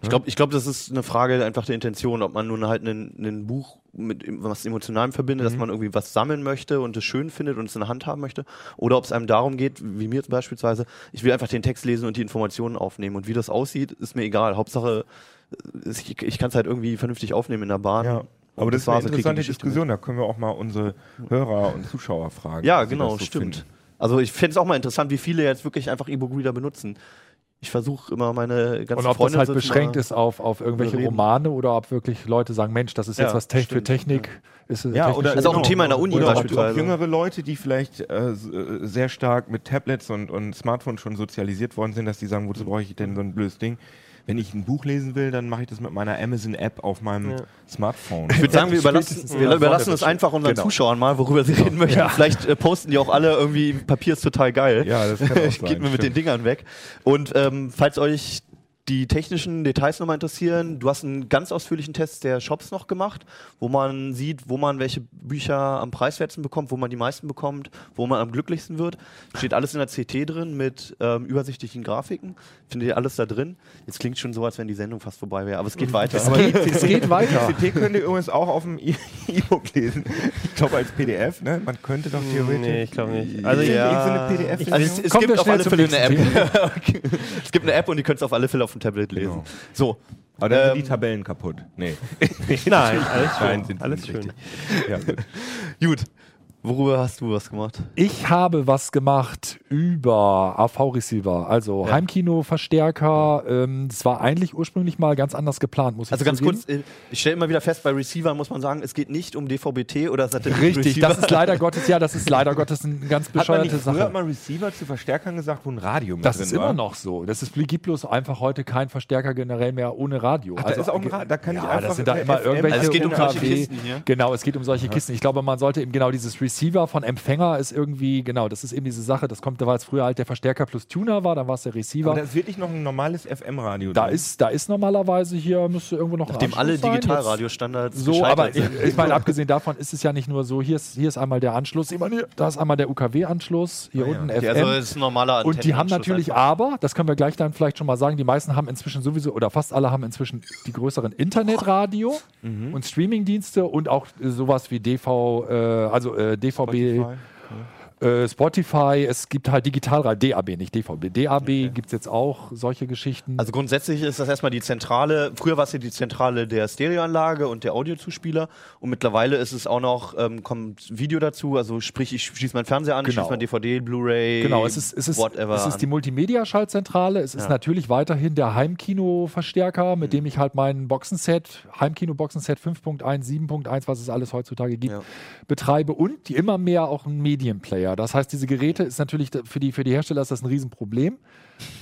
Ich glaube, ich glaub, das ist eine Frage einfach der Intention, ob man nun halt ein Buch mit was Emotionalem verbindet, dass man irgendwie was sammeln möchte und es schön findet und es in der Hand haben möchte, oder ob es einem darum geht, wie mir beispielsweise, ich will einfach den Text lesen und die Informationen aufnehmen und wie das aussieht, ist mir egal. Hauptsache, äh, ich, ich kann es halt irgendwie vernünftig aufnehmen in der Bahn. Ja. Aber das ist eine interessante Diskussion, da können wir auch mal unsere Hörer und Zuschauer fragen. Ja, genau, das so stimmt. finden. Also ich fände es auch mal interessant, wie viele jetzt wirklich einfach E-Book-Reader benutzen. Ich versuche immer meine ganzen Und ob das halt beschränkt ist auf, auf irgendwelche. Romane oder ob wirklich Leute sagen, Mensch, das ist jetzt Ja, was te für Technik. Ist es Ja, oder Also auch ein Thema in der Uni oder auch, auch beispielsweise. jüngere Leute, die vielleicht äh, s- äh, sehr stark mit Tablets und, und Smartphones schon sozialisiert worden sind, dass die sagen, wozu brauche ich denn so ein blödes Ding? Wenn ich ein Buch lesen will, dann mache ich das mit meiner Amazon-App auf meinem Ja. Smartphone. Ich würde sagen, wir überlassen, wir ja, überlassen es einfach unseren Genau. Zuschauern mal, worüber sie reden möchten. Vielleicht äh, posten die auch alle irgendwie, Papier ist total geil. Ja, das kann auch sein, Geht mir mit den. Dingern weg. Und ähm, falls euch die technischen Details nochmal interessieren, du hast einen ganz ausführlichen Test der Shops noch gemacht, wo man sieht, wo man welche Bücher am preiswertesten bekommt, wo man die meisten bekommt, wo man am glücklichsten wird. Steht alles in der CT drin mit ähm, übersichtlichen Grafiken. Findet ihr alles da drin? Jetzt klingt schon so, als wenn die Sendung fast vorbei wäre, aber es geht weiter. es, geht, es geht weiter. CT könnt ihr übrigens auch auf dem E- E-Book lesen. Ich glaube als PDF, ne? Man könnte doch theoretisch. Nee, ich glaube nicht. Also ja. so eine PDF. Also es, es gibt auf alle Fälle eine App. okay. Es gibt eine App und die könnt ihr auf alle Fälle auf dem Tablet lesen. Genau. So. Aber dann sind Ähm, die Tabellen kaputt. Nee. nein, alles schön. Nein, sind alles schön. Ja, gut. Gut. Worüber hast du was gemacht? Ich habe was gemacht über AV-Receiver, also Ja. Heimkino-Verstärker. Ähm, das war eigentlich ursprünglich mal ganz anders geplant, muss ich Also ganz zugeben. kurz, äh, ich stelle immer wieder fest, bei Receiver muss man sagen, es geht nicht um DVB-T oder Satellit. Richtig, das ist leider Gottes, ja, das ist leider Gottes eine ganz Hat man bescheuerte nicht früher Sache. mal Receiver zu Verstärkern gesagt, wo ein Radio mit Das drin ist war? immer noch so. Das ist, gibt bloß einfach heute kein Verstärker generell mehr ohne Radio. Ach, da ist auch ein Ra- da kann ich ja, einfach das sind da immer FM irgendwelche Also es geht um solche. Kisten hier. Genau, es geht um solche Kisten. Ich glaube, man sollte eben genau dieses Receiver von Empfänger ist irgendwie, genau, das ist eben diese Sache, das kommt, da war es früher halt der Verstärker plus Tuner war, dann war es der Receiver. Aber das ist wirklich noch ein normales FM-Radio. Da ist, da ist normalerweise hier, müsste irgendwo noch Nachdem ein alle Digitalradiostandards So, aber ich, sind. ich meine, abgesehen davon ist es ja nicht nur so, hier ist, hier ist einmal der Anschluss, ich meine, hier- da ist einmal der UKW-Anschluss, hier Ah, ja. unten Okay, FM. also ist ein normaler und die haben natürlich einfach. aber, das können wir gleich dann vielleicht schon mal sagen, die meisten haben inzwischen sowieso, oder fast alle haben inzwischen die größeren Internetradio Mhm. und Streamingdienste und auch sowas wie DV, äh, also äh, DVB. Äh, Spotify, es gibt halt Digitalradio, DAB, nicht DVB. DAB gibt es jetzt auch solche Geschichten. Also grundsätzlich ist das erstmal die Zentrale, früher war es ja die Zentrale der Stereoanlage und der Audiozuspieler und mittlerweile ist es auch noch, ähm, kommt Video dazu, also sprich, ich schließe meinen Fernseher an, Genau. schließe mein DVD, Blu-ray, Genau, es ist, es ist, whatever es ist die. Multimedia-Schaltzentrale. Es ist Ja. natürlich weiterhin der Heimkino-Verstärker, mit dem ich halt mein Boxenset, Heimkino-Boxenset 5.1, 7.1, was es alles heutzutage gibt, Ja. betreibe und immer mehr auch ein Medienplayer. Das heißt, diese Geräte ist natürlich für die, für die Hersteller ist das ein Riesenproblem,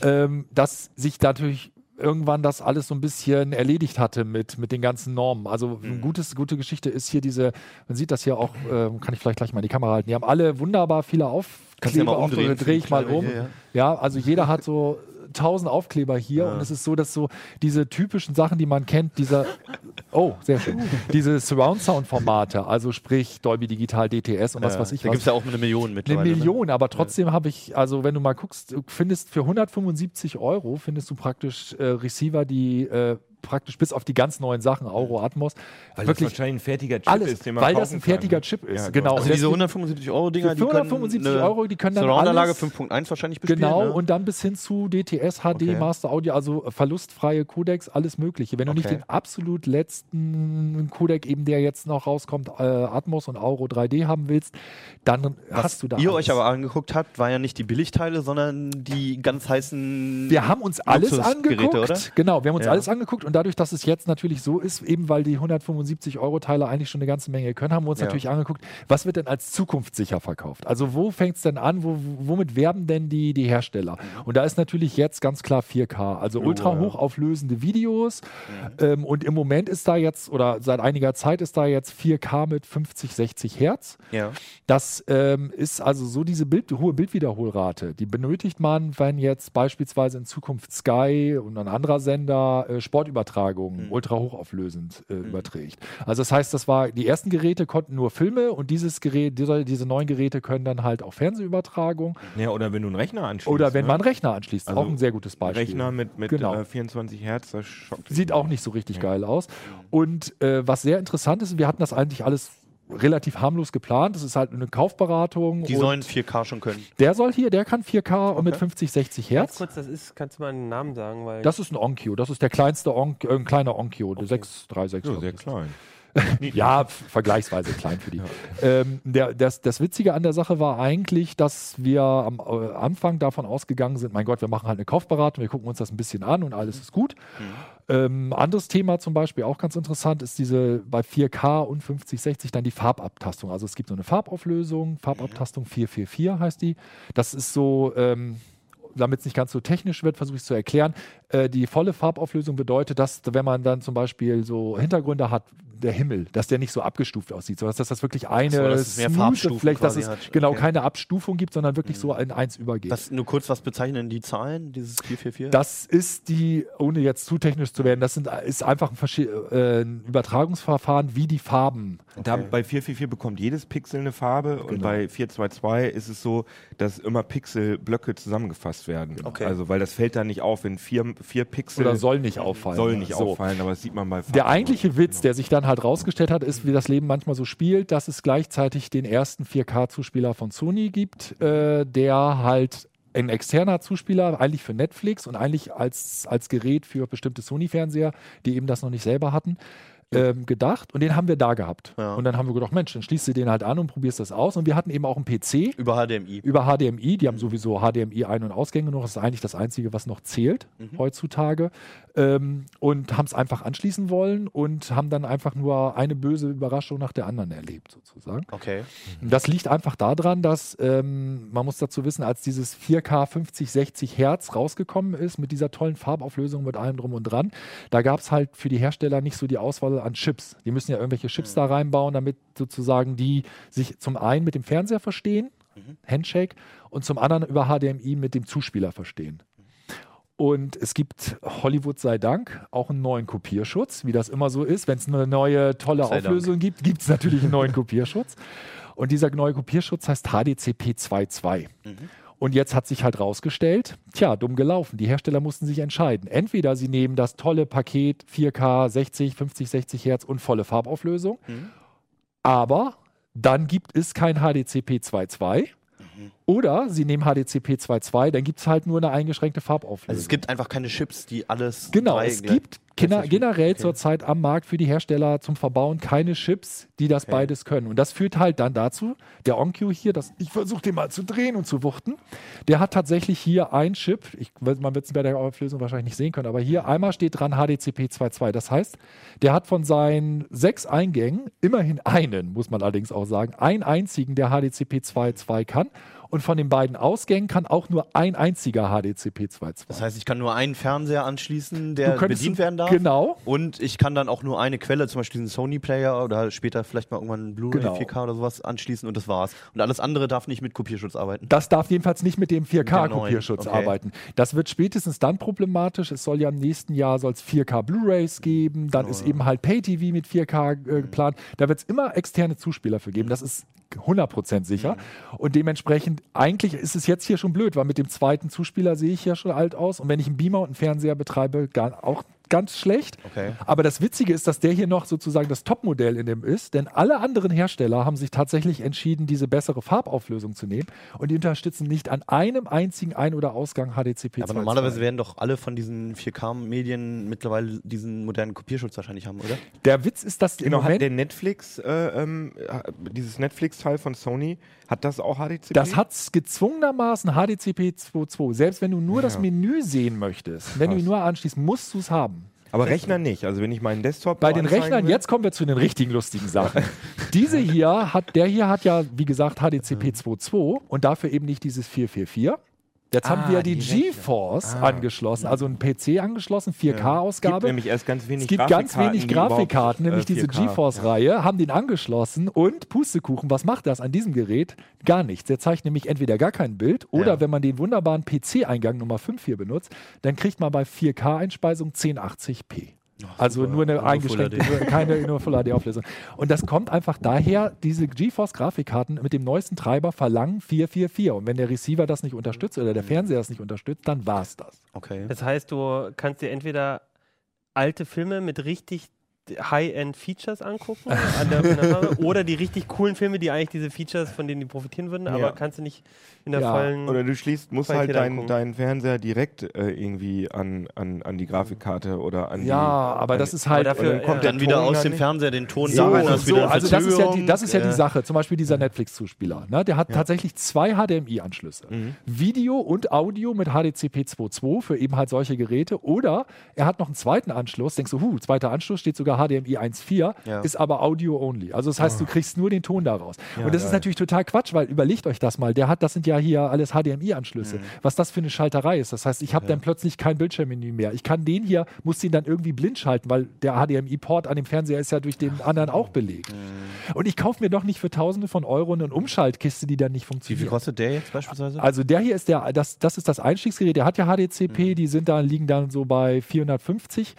ähm, dass sich natürlich irgendwann das alles so ein bisschen erledigt hatte mit, mit den ganzen Normen. Also Mhm. eine gutes, gute Geschichte ist hier diese, man sieht das hier auch, ähm, kann ich vielleicht gleich mal in die Kamera halten, die haben alle wunderbar viele du ja mal Aufkleber, ich mal um. hier, ja. Ja, also jeder hat so tausend Aufkleber hier und es ist so, dass so diese typischen Sachen, die man kennt, dieser, oh, sehr schön, diese Surround-Sound-Formate, also sprich Dolby Digital, DTS und was Ja, weiß ich Da gibt es ja auch eine Million Eine mittlerweile. ne? Million, aber trotzdem habe ich, also wenn du mal guckst, du findest für 175 Euro findest du praktisch äh, Receiver, die äh, praktisch bis auf die ganz neuen Sachen, Euro, Atmos, Weil das wirklich wahrscheinlich ein fertiger Chip alles, ist, den man weil das ein fertiger kann. Chip ist, Ja, genau. genau. Also diese deswegen- 175 Euro Dinger, Für die können 475 eine Euro, die können dann Surround-Anlage alles- 5.1 wahrscheinlich bespielen. Genau, ne? und dann bis hin zu DTS, HD, Okay. Master Audio, also verlustfreie Codecs, alles Mögliche. Wenn du nicht Okay. den absolut letzten Codec, eben der jetzt noch rauskommt, äh, Atmos und Auro 3D haben willst, dann hast du da. ihr alles. euch aber angeguckt habt, waren ja nicht die Billigteile, sondern die ganz heißen. Wir haben uns alles angeguckt. oder? Genau, wir haben uns Ja. alles angeguckt und dadurch, dass es jetzt natürlich so ist, eben weil die 175 Euro Teile eigentlich schon eine ganze Menge können, haben wir uns Ja. natürlich angeguckt, was wird denn als zukunftssicher verkauft? Also wo fängt es denn an? Wo, womit werben denn die, die Hersteller? Und da ist natürlich jetzt ganz klar 4K, also ultra ja. hochauflösende Videos. Ähm, und im Moment ist da jetzt, oder seit einiger Zeit ist da jetzt 4K mit 50, 60 Hertz. Ja. Das ähm, ist also so diese Bild, hohe Bildwiederholrate. Die benötigt man, wenn jetzt beispielsweise in Zukunft Sky und ein anderer Sender äh, Sportübertragungen ultra hochauflösend äh, überträgt. Also das heißt, das war die ersten Geräte konnten nur Filme und dieses Gerät, diese, diese neuen Geräte können dann halt auch Fernsehübertragung Ja, oder wenn du einen Rechner anschließt. oder wenn ne? man einen Rechner anschließt. Also auch ein sehr gutes Beispiel. Rechner mit, mit Genau. äh, 24 Hertz, das schockt Sieht auch nicht so richtig geil aus. Und äh, was sehr interessant ist, wir hatten das eigentlich alles relativ harmlos geplant. Das ist halt eine Kaufberatung. Die und sollen 4K schon können. Der soll hier, der kann 4K und mit 50, 60 Ganz Hertz. kurz, das ist, kannst du mal einen Namen sagen? Weil Das ist ein Onkyo. Das ist der kleinste Onk, äh, ein kleiner Onkyo. der 636. so, glaub sehr klein. Ja, vergleichsweise klein für die. Ähm, der, das, das Witzige an der Sache war eigentlich, dass wir am äh, Anfang davon ausgegangen sind, mein Gott, wir machen halt eine Kaufberatung, wir gucken uns das ein bisschen an und alles ist gut. Ähm, anderes Thema zum Beispiel, auch ganz interessant, ist diese bei 4K und 50, 60 dann die Farbabtastung. Also es gibt so eine Farbauflösung, Farbabtastung 444 heißt die. Das ist so... Ähm, damit es nicht ganz so technisch wird, versuche ich es zu erklären. Äh, die volle Farbauflösung bedeutet, dass, wenn man dann zum Beispiel so Hintergründe hat, der Himmel, dass der nicht so abgestuft aussieht, sondern dass das wirklich eine so, dass es mehr smooth Fläche, dass es hat. genau Okay. keine Abstufung gibt, sondern wirklich so in eins übergeht. Was, nur kurz, was bezeichnen die Zahlen, dieses 444? Das ist die, ohne jetzt zu technisch zu werden, das sind, ist einfach ein, äh, ein Übertragungsverfahren wie die Farben. Da, bei 444 bekommt jedes Pixel eine Farbe und Genau. bei 422 ist es so, dass immer Pixelblöcke zusammengefasst werden. Okay. Also weil das fällt dann nicht auf, wenn vier, vier Pixel Oder soll nicht auffallen. soll nicht So. auffallen, aber das sieht man bei Farben. Der eigentliche Witz, der sich halt rausgestellt hat, ist, wie das Leben manchmal so spielt, dass es gleichzeitig den ersten 4K-Zuspieler von Sony gibt, äh, der halt ein externer Zuspieler, eigentlich für Netflix und eigentlich als, als Gerät für bestimmte Sony-Fernseher, die eben das noch nicht selber hatten, ähm, gedacht. Und den haben wir da gehabt. Ja. Und dann haben wir gedacht, Mensch, dann schließt du den halt an und probierst das aus. Und wir hatten eben auch einen PC Über HDMI. über HDMI. Die haben sowieso HDMI Ein- und Ausgänge noch. Das ist eigentlich das Einzige, was noch zählt heutzutage. Ähm, und haben es einfach anschließen wollen und haben dann einfach nur eine böse Überraschung nach der anderen erlebt, sozusagen. Okay. Und das liegt einfach daran, dass ähm, man muss dazu wissen, als dieses 4K 50, 60 Hertz rausgekommen ist, mit dieser tollen Farbauflösung, mit allem drum und dran, da gab es halt für die Hersteller nicht so die Auswahl Masse an Chips. Die müssen ja irgendwelche Chips da reinbauen, damit sozusagen die sich zum einen mit dem Fernseher verstehen, Handshake, und zum anderen über HDMI mit dem Zuspieler verstehen. Und es gibt, Hollywood sei Dank, auch einen neuen Kopierschutz, wie das immer so ist. Wenn es eine neue, tolle Sei Auflösung gibt, gibt es natürlich einen neuen Kopierschutz. Und dieser neue Kopierschutz heißt HDCP 2.2. Und jetzt hat sich halt rausgestellt, tja, dumm gelaufen. Die Hersteller mussten sich entscheiden. Entweder sie nehmen das tolle Paket 4K, 60, 50, 60 Hertz und volle Farbauflösung, aber dann gibt es kein HDCP 2.2. Oder sie nehmen HDCP 2.2, dann gibt es halt nur eine eingeschränkte Farbauflösung. Also es gibt einfach keine Chips, die alles. Genau, es gibt generell okay. zurzeit am Markt für die Hersteller zum Verbauen keine Chips, die das beides können. Und das führt halt dann dazu, der OnQ hier, das, ich versuche den mal zu drehen und zu wuchten, der hat tatsächlich hier ein Chip, ich, man wird es bei der Auflösung wahrscheinlich nicht sehen können, aber hier einmal steht dran HDCP 2.2. Das heißt, der hat von seinen sechs Eingängen immerhin einen, muss man allerdings auch sagen, einen einzigen, der HDCP 2.2 kann. Und von den beiden Ausgängen kann auch nur ein einziger HDCP 2.2. Das heißt, ich kann nur einen Fernseher anschließen, der bedient werden darf. Genau. Und ich kann dann auch nur eine Quelle, zum Beispiel diesen Sony-Player oder später vielleicht mal irgendwann einen Blu-ray Genau. 4K oder sowas anschließen und das war's. Und alles andere darf nicht mit Kopierschutz arbeiten. Das darf jedenfalls nicht mit dem dem 4K-Kopierschutz neuen, okay. arbeiten. Das wird spätestens dann problematisch. Es soll ja im nächsten Jahr soll's 4K Blu-rays geben. Dann ist eben halt Pay-TV mit 4K äh, geplant. Da wird es immer externe Zuspieler für geben. Das ist 100% sicher. Und dementsprechend, eigentlich ist es jetzt hier schon blöd, weil mit dem zweiten Zuspieler sehe ich ja schon alt aus. Und wenn ich einen Beamer und einen Fernseher betreibe, gar, auch ganz schlecht. Okay. Aber das Witzige ist, dass der hier noch sozusagen das Topmodell in dem ist, denn alle anderen Hersteller haben sich tatsächlich entschieden, diese bessere Farbauflösung zu nehmen und die unterstützen nicht an einem einzigen Ein- oder Ausgang HDCP. Aber 2.2. normalerweise werden doch alle von diesen 4K-Medien mittlerweile diesen modernen Kopierschutz wahrscheinlich haben, oder? der Witz ist, dass im Genau, hat der Netflix, äh, ähm, äh, dieses Netflix-Teil von Sony, hat das auch HDCP? Das hat gezwungenermaßen HDCP 2.2. Selbst wenn du nur das Menü sehen möchtest, wenn du ihn nur anschließt, musst du es haben. Aber Rechner nicht. Also wenn ich meinen Desktop Bei den Rechnern, will- jetzt kommen wir zu den richtigen lustigen Sachen. Diese hier hat, der hier hat ja, wie gesagt, HDCP 2.2 und dafür eben nicht dieses 444. Jetzt haben Ah, wir die. GeForce angeschlossen, also ein PC angeschlossen, 4K-Ausgabe. gibt nämlich erst ganz wenig Es gibt ganz Grafikkarten, wenig Grafikkarten, nämlich äh, diese 4K. GeForce-Reihe, haben den angeschlossen und Pustekuchen, was macht das an diesem Gerät? Gar nichts. Der zeigt nämlich entweder gar kein Bild oder Ja. wenn man den wunderbaren PC-Eingang Nummer 5 hier benutzt, dann kriegt man bei 4K-Einspeisung 1080p. Also nur eine Nur eingeschränkte, nur- keine nur Full HD-Auflösung. Und das kommt einfach daher, diese GeForce-Grafikkarten mit dem neuesten Treiber verlangen 444. Und wenn der Receiver das nicht unterstützt oder der Fernseher das nicht unterstützt, dann war es das. Okay. Das heißt, du kannst dir entweder alte Filme mit richtig High-End-Features angucken an der, oder die richtig coolen Filme, die eigentlich diese Features, von denen die profitieren würden, aber Ja. kannst du nicht in der Ja, vollen. Oder du schließt, musst Qualität halt deinen deinen Fernseher direkt äh, irgendwie an, an, an die Grafikkarte oder an die. Ja, aber das ist halt. Dafür- dann kommt ja. Dann der wieder aus dem. Fernseher den Ton So, da rein, so, wieder eine also das ist, ja die, das ist ja die Äh, Sache. Zum Beispiel dieser Netflix-Zuspieler. Ne? Der hat tatsächlich zwei HDMI-Anschlüsse. Video und Audio mit HDCP 2.2 für eben halt solche Geräte. Oder er hat noch einen zweiten Anschluss. Denkst du, huh, zweiter Anschluss steht sogar HDMI 1.4, Ja. ist aber Audio-only. Also das heißt, du kriegst nur den Ton daraus. und das ist geil. natürlich total Quatsch, weil überlegt euch das mal. Der hat, das sind ja hier alles HDMI-Anschlüsse. Was das für eine Schalterei ist. Das heißt, ich habe dann plötzlich kein Bildschirmmenü mehr. Ich kann den hier, muss den dann irgendwie blind schalten, weil der HDMI-Port an dem Fernseher ist ja durch den anderen auch belegt. Und ich kaufe mir doch nicht für Tausende von Euro eine Umschaltkiste, die dann nicht Wie funktioniert. viel kostet der jetzt beispielsweise? Also der hier ist der, das, das ist das Einstiegsgerät, der hat ja HDCP, die sind da, liegen dann so bei 450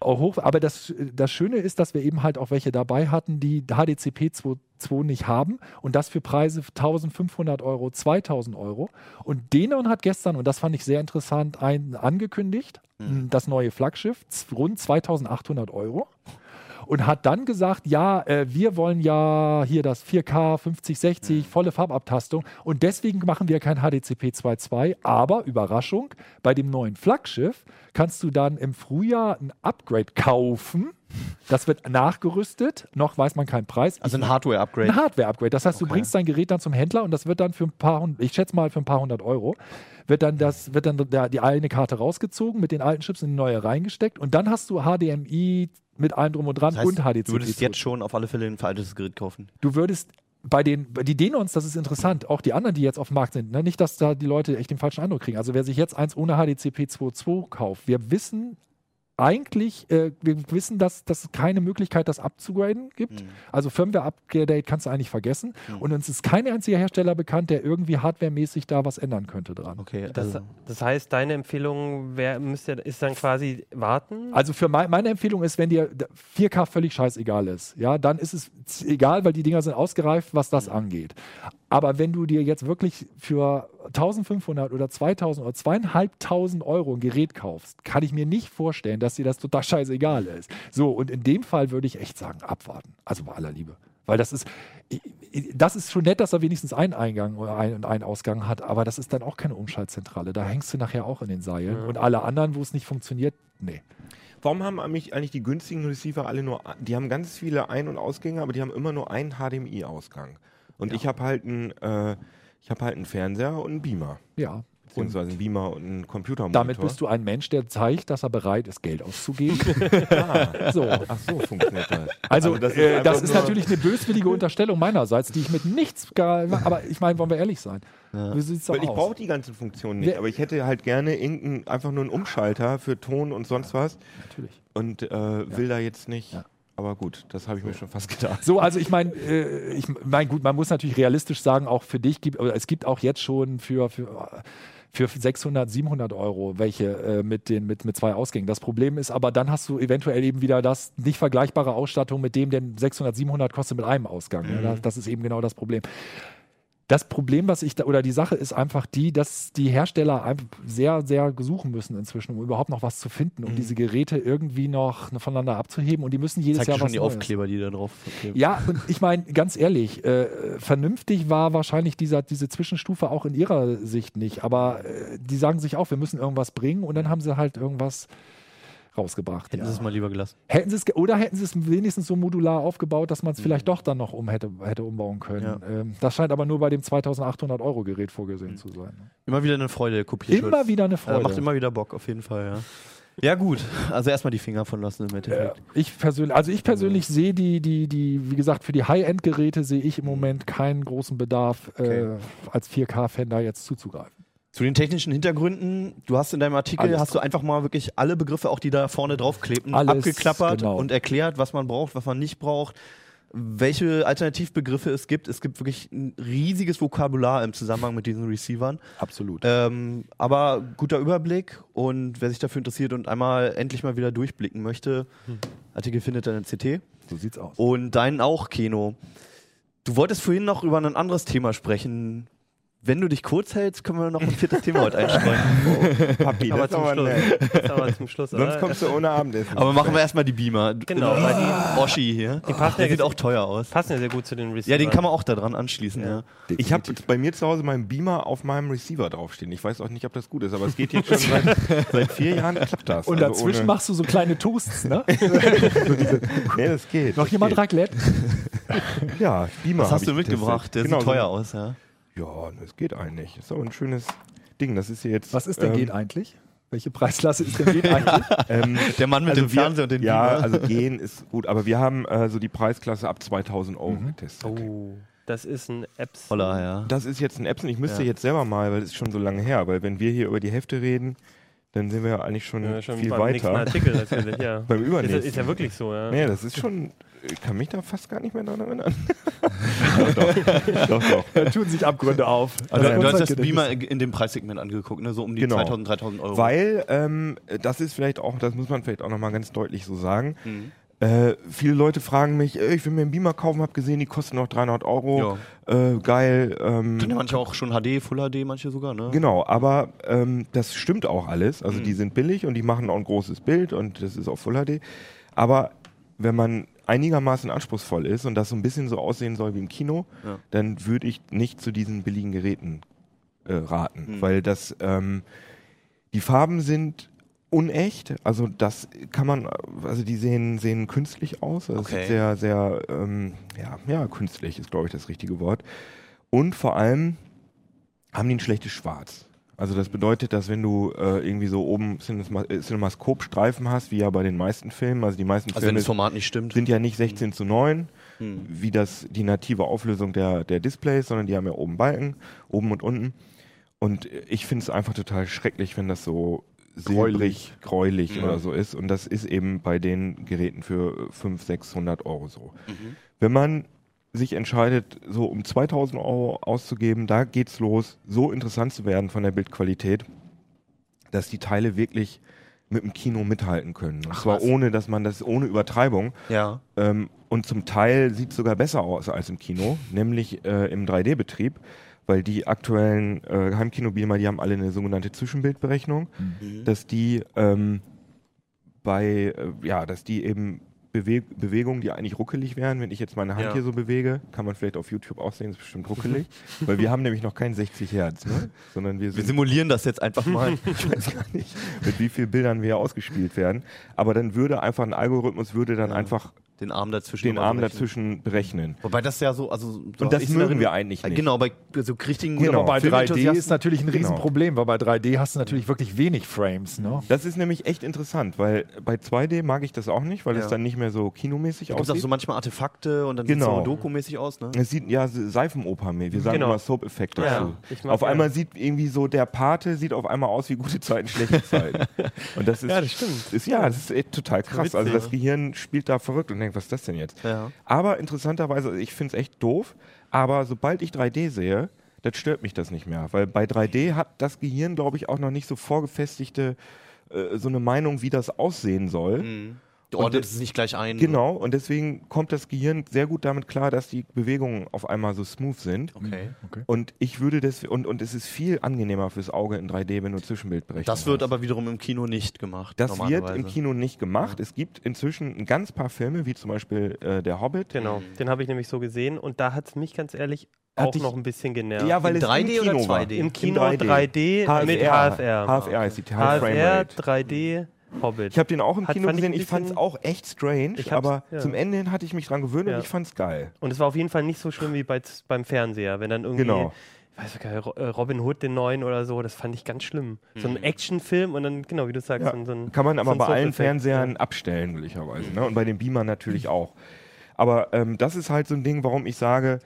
auch hoch. Aber das, das Schöne ist, dass wir eben halt auch welche dabei hatten, die HDCP 2.2 nicht haben und das für Preise 1500 Euro, 2000 Euro. Und Denon hat gestern, und das fand ich sehr interessant, ein, angekündigt, das neue Flaggschiff, rund 2800 Euro und hat dann gesagt, ja, äh, wir wollen ja hier das 4K 50, 60, volle Farbabtastung. Und deswegen machen wir kein HDCP 2.2, aber Überraschung, bei dem neuen Flaggschiff kannst du dann im Frühjahr ein Upgrade kaufen. Das wird nachgerüstet, noch weiß man keinen Preis. also ein Hardware-Upgrade. ein Hardware-Upgrade. Das heißt, du Okay. bringst dein Gerät dann zum Händler und das wird dann für ein paar hundert, ich schätze mal für ein paar hundert Euro, wird dann das, wird dann der, die eine Karte rausgezogen, mit den alten Chips in die neue reingesteckt und dann hast du HDMI mit allem drum und dran Das heißt, und HDCP. du würdest jetzt schon auf alle Fälle ein veraltetes Gerät kaufen. Du würdest bei den, bei die Denons, das ist interessant, auch die anderen, die jetzt auf dem Markt sind, ne? nicht, dass da die Leute echt den falschen Eindruck kriegen. Also wer sich jetzt eins ohne HDCP 2.2 kauft, wir wissen eigentlich, äh, wir wissen, dass dass es keine Möglichkeit, das abzugraden gibt. Mhm. Also Firmware-Upgrade kannst du eigentlich vergessen. Und uns ist kein einziger Hersteller bekannt, der irgendwie hardwaremäßig da was ändern könnte dran. Okay, Das, also, das heißt, deine Empfehlung wär, müsste, ist dann quasi warten? Also für mein, meine Empfehlung ist, wenn dir d- 4K völlig scheißegal ist, ja, dann ist es egal, weil die Dinger sind ausgereift, was das angeht. Aber wenn du dir jetzt wirklich für 1500 oder 2000 oder 2500 Euro ein Gerät kaufst, kann ich mir nicht vorstellen, dass dir das total scheißegal ist. So, und in dem Fall würde ich echt sagen, abwarten. Also bei aller Liebe. Weil das ist, das ist schon nett, dass er wenigstens einen Eingang oder einen, einen Ausgang hat, aber das ist dann auch keine Umschaltzentrale. Da hängst du nachher auch in den Seilen. Und alle anderen, wo es nicht funktioniert, nee. Warum haben eigentlich, eigentlich die günstigen Receiver alle nur, die haben ganz viele Ein- und Ausgänge, aber die haben immer nur einen HDMI-Ausgang. Und ich habe halt einen, äh, ich habe halt einen Fernseher und einen Beamer. Ja. Beziehungsweise einen Beamer und einen Computermonitor. Damit bist du ein Mensch, der zeigt, dass er bereit ist, Geld auszugeben. so. Ach so, funktioniert das. Also, das ist äh, das ist natürlich eine böswillige Unterstellung meinerseits, die ich mit nichts. gar- Aber ich meine, wollen wir ehrlich sein? Doch Weil ich brauche die ganzen Funktionen nicht, aber ich hätte halt gerne einfach nur einen Umschalter für Ton und sonst was Natürlich. und äh, will da jetzt nicht. Ja. Aber gut, das habe ich mir schon fast gedacht. So, also ich meine, äh, ich mein, gut, man muss natürlich realistisch sagen, auch für dich gibt, es gibt auch jetzt schon für, für, für 600, 700 Euro welche äh, mit, den, mit, mit zwei Ausgängen. Das Problem ist aber, dann hast du eventuell eben wieder das nicht vergleichbare Ausstattung mit dem, der 600, 700 kostet mit einem Ausgang. Ja, das, das ist eben genau das Problem. Das Problem, was ich da, oder die Sache ist einfach die, dass die Hersteller einfach sehr, sehr suchen müssen inzwischen, um überhaupt noch was zu finden, um diese Geräte irgendwie noch voneinander abzuheben. Und die müssen jedes zeigt Jahr schon was die Neues. Aufkleber, die da drauf kleben. Ja, und ich meine, ganz ehrlich, äh, vernünftig war wahrscheinlich dieser, diese Zwischenstufe auch in ihrer Sicht nicht. Aber äh, die sagen sich auch, wir müssen irgendwas bringen und dann haben sie halt irgendwas rausgebracht. Hätten ja. sie es mal lieber gelassen. Hätten sie es oder hätten sie es wenigstens so modular aufgebaut, dass man es vielleicht doch dann noch um hätte, hätte umbauen können. Ja. Ähm, das scheint aber nur bei dem 2800 Euro Gerät vorgesehen zu sein. ne? Immer wieder eine Freude, Kopierschutz. Immer wieder eine Äh, Freude. macht immer wieder Bock, auf jeden Fall, ja. Ja, gut. Also erstmal die Finger von lassen im Ja, Endeffekt. ich persönlich, also ich persönlich sehe die, die, die, wie gesagt, für die High-End-Geräte sehe ich im Moment keinen großen Bedarf, Okay. äh, als 4K-Fan da jetzt zuzugreifen. Zu den technischen Hintergründen, du hast in deinem Artikel, Alles hast du einfach mal wirklich alle Begriffe, auch die da vorne draufklebten, Alles, abgeklappert genau. und erklärt, was man braucht, was man nicht braucht, welche Alternativbegriffe es gibt. Es gibt wirklich ein riesiges Vokabular im Zusammenhang mit diesen Receivern. Absolut. Ähm, aber guter Überblick und wer sich dafür interessiert und einmal endlich mal wieder durchblicken möchte, Artikel findet ihr in CT. So sieht's aus. Und deinen auch, Keno. Du wolltest vorhin noch über ein anderes Thema sprechen. Wenn du dich kurz hältst, können wir noch ein viertes Thema heute einstreuen. Papi, aber das zum aber. Das aber zum Schluss, Sonst oder? kommst du ohne Abendessen. Aber machen wir erstmal die Beamer. Genau, weil die- Oschi hier. Die passen Der ja sieht auch teuer aus. passen ja sehr gut zu den Receivern. Ja, den kann man auch da dran anschließen, ja. Ich habe bei mir zu Hause meinen Beamer auf meinem Receiver draufstehen. Ich weiß auch nicht, ob das gut ist, aber es geht jetzt schon seit, seit vier Jahren klappt das. Und Also dazwischen machst du so kleine Toasts, ne? Nee, das geht. Noch das jemand geht. Raclette? Ja, Beamer Was hab hast du mitgebracht? Der Genau, sieht so- teuer aus, ja. Ja, das geht eigentlich. Ist aber ein schönes Ding. Das ist hier jetzt. Was ist denn ähm, geht eigentlich? Welche Preisklasse ist denn geht eigentlich? Ähm, Der Mann mit dem wir- Fernseher und den Ja, Beamer. also gehen ist gut, aber wir haben äh, so die Preisklasse ab 2000 Euro Mhm. getestet. Oh, das ist ein Apps. Voller, ja. Das ist jetzt ein Epson. Ich müsste Ja. jetzt selber mal, weil es ist schon so lange her. Weil wenn wir hier über die Hälfte reden, dann sind wir ja eigentlich schon, Ja, schon viel beim weiter. Artikel natürlich, ja. Beim Ist, übernächsten. ist ja wirklich so, ja. Nee, das ist schon. Ich kann mich da fast gar nicht mehr daran erinnern. doch, doch, doch, doch. Da tun sich Abgründe auf. Also, du hast das. Beamer in dem Preissegment angeguckt, ne? so um die Genau. 2000, 3000 Euro. Weil, ähm, das ist vielleicht auch, das muss man vielleicht auch nochmal ganz deutlich so sagen. Mhm. Äh, viele Leute fragen mich, äh, ich will mir einen Beamer kaufen, habe gesehen, die kosten noch 300 Euro. Äh, geil. Ähm, Können ja manche auch schon HD, Full HD, manche sogar, ne? Genau, aber ähm, das stimmt auch alles. Also Mhm. die sind billig und die machen auch ein großes Bild und das ist auch Full HD. Aber wenn man einigermaßen anspruchsvoll ist und das so ein bisschen so aussehen soll wie im Kino, Ja. dann würde ich nicht zu diesen billigen Geräten äh, raten, Mhm. weil das ähm, die Farben sind unecht, also das kann man, also die sehen, sehen künstlich aus, also Okay. ist sehr, sehr, ähm, ja, ja, künstlich ist, glaube ich, das richtige Wort. Und vor allem haben die ein schlechtes Schwarz. Also das bedeutet, dass wenn du äh, irgendwie so oben Cinema- äh, Cinemascope-Streifen hast, wie ja bei den meisten Filmen, also die meisten Also wenn Filme das Format nicht stimmt. sind ja nicht 16 zu 9, Hm. wie das die native Auflösung der, der Displays, sondern die haben ja oben Balken, oben und unten. Und ich finde es einfach total schrecklich, wenn das so silbrig, gräulich Mhm. oder so ist. Und das ist eben bei den Geräten für 500, 600 Euro so. Mhm. Wenn man sich entscheidet, so um 2000 Euro auszugeben, da geht's los, so interessant zu werden von der Bildqualität, dass die Teile wirklich mit dem Kino mithalten können. Und Ach, zwar was. ohne, dass man das, ohne Übertreibung. Ja. Ähm, und zum Teil sieht es sogar besser aus als im Kino, nämlich äh, im 3D-Betrieb, weil die aktuellen äh, Heimkinobeamer, die haben alle eine sogenannte Zwischenbildberechnung, Mhm. dass die ähm, bei, äh, ja, dass die eben Bewe Bewegungen, die eigentlich ruckelig wären, wenn ich jetzt meine Hand Ja. hier so bewege, kann man vielleicht auf YouTube auch sehen, ist bestimmt ruckelig, weil wir haben nämlich noch kein 60 Hertz, ne? sondern wir Wir simulieren das jetzt einfach mal. ich weiß gar nicht, mit wie vielen Bildern wir hier ausgespielt werden. Aber dann würde einfach ein Algorithmus würde dann Ja. einfach den Arm dazwischen. den Arm berechnen. dazwischen berechnen. Wobei das ja so, also. so Und das mögen wir eigentlich nicht. Genau, bei so richtigen Genau. Aber bei 3D Filmenthusiasten- ist natürlich ein Genau. Riesenproblem, weil bei 3D hast du natürlich wirklich wenig Frames. Ne? Das ist nämlich echt interessant, weil bei 2D mag ich das auch nicht, weil Ja. es dann nicht mehr so kinomäßig Da gibt es auch aussieht. so manchmal Artefakte und dann Genau. sieht so dokumäßig aus, ne? es sieht ja Seifenoper mehr. Wir sagen Genau. immer Soap-Effekt Ja, dazu. mag Auf ja. einmal sieht irgendwie so der Pate sieht auf einmal aus wie gute Zeiten, schlechte Zeiten. Und das ist, Ja, das stimmt. Ist, ja, das ist total krass. witzig, also das ja. Gehirn spielt da verrückt und denkt, was ist das denn jetzt? Ja. Aber interessanterweise, ich finde es echt doof, aber sobald ich 3D sehe, das stört mich das nicht mehr. Weil bei 3D hat das Gehirn, glaube ich, auch noch nicht so vorgefestigte äh, so eine Meinung, wie das aussehen soll. Mhm. Du ordnest das- es nicht gleich ein. Genau, und deswegen kommt das Gehirn sehr gut damit klar, dass die Bewegungen auf einmal so smooth sind. Okay. Okay. Und ich würde das, und, und es ist viel angenehmer fürs Auge in 3D, wenn du Zwischenbildberechnung Das wird hast. aber wiederum im Kino nicht gemacht. Das wird im Kino nicht gemacht. Es gibt inzwischen ein ganz paar Filme, wie zum Beispiel äh, Der Hobbit. Genau, Mhm. den habe ich nämlich so gesehen und da hat es mich ganz ehrlich Hat auch noch ein bisschen genervt. Ja, weil In es 3D im oder Kino war. 2D? Im Kino 3D. 3D, mit HFR. HFR ist die High Frame HFR, Rate. 3D, Hobbit. Ich habe den auch im Hat- Kino fand ich gesehen. ein Ich fand es auch echt strange, Ich aber ja. zum Ende hin hatte ich mich dran gewöhnt Ja. und ich fand es geil. Und es war auf jeden Fall nicht so schlimm wie bei, beim Fernseher, wenn dann irgendwie, Genau. ich weiß gar nicht, äh, Robin Hood, den neuen oder so, das fand ich ganz schlimm. So Mhm. ein Actionfilm und dann, genau wie du sagst, Ja. so, ein- Kann man aber so bei allen Fernsehern ja. abstellen, möglicherweise. Ne? Und bei den Beamern natürlich auch. Aber ähm, das ist halt so ein Ding, warum ich sage,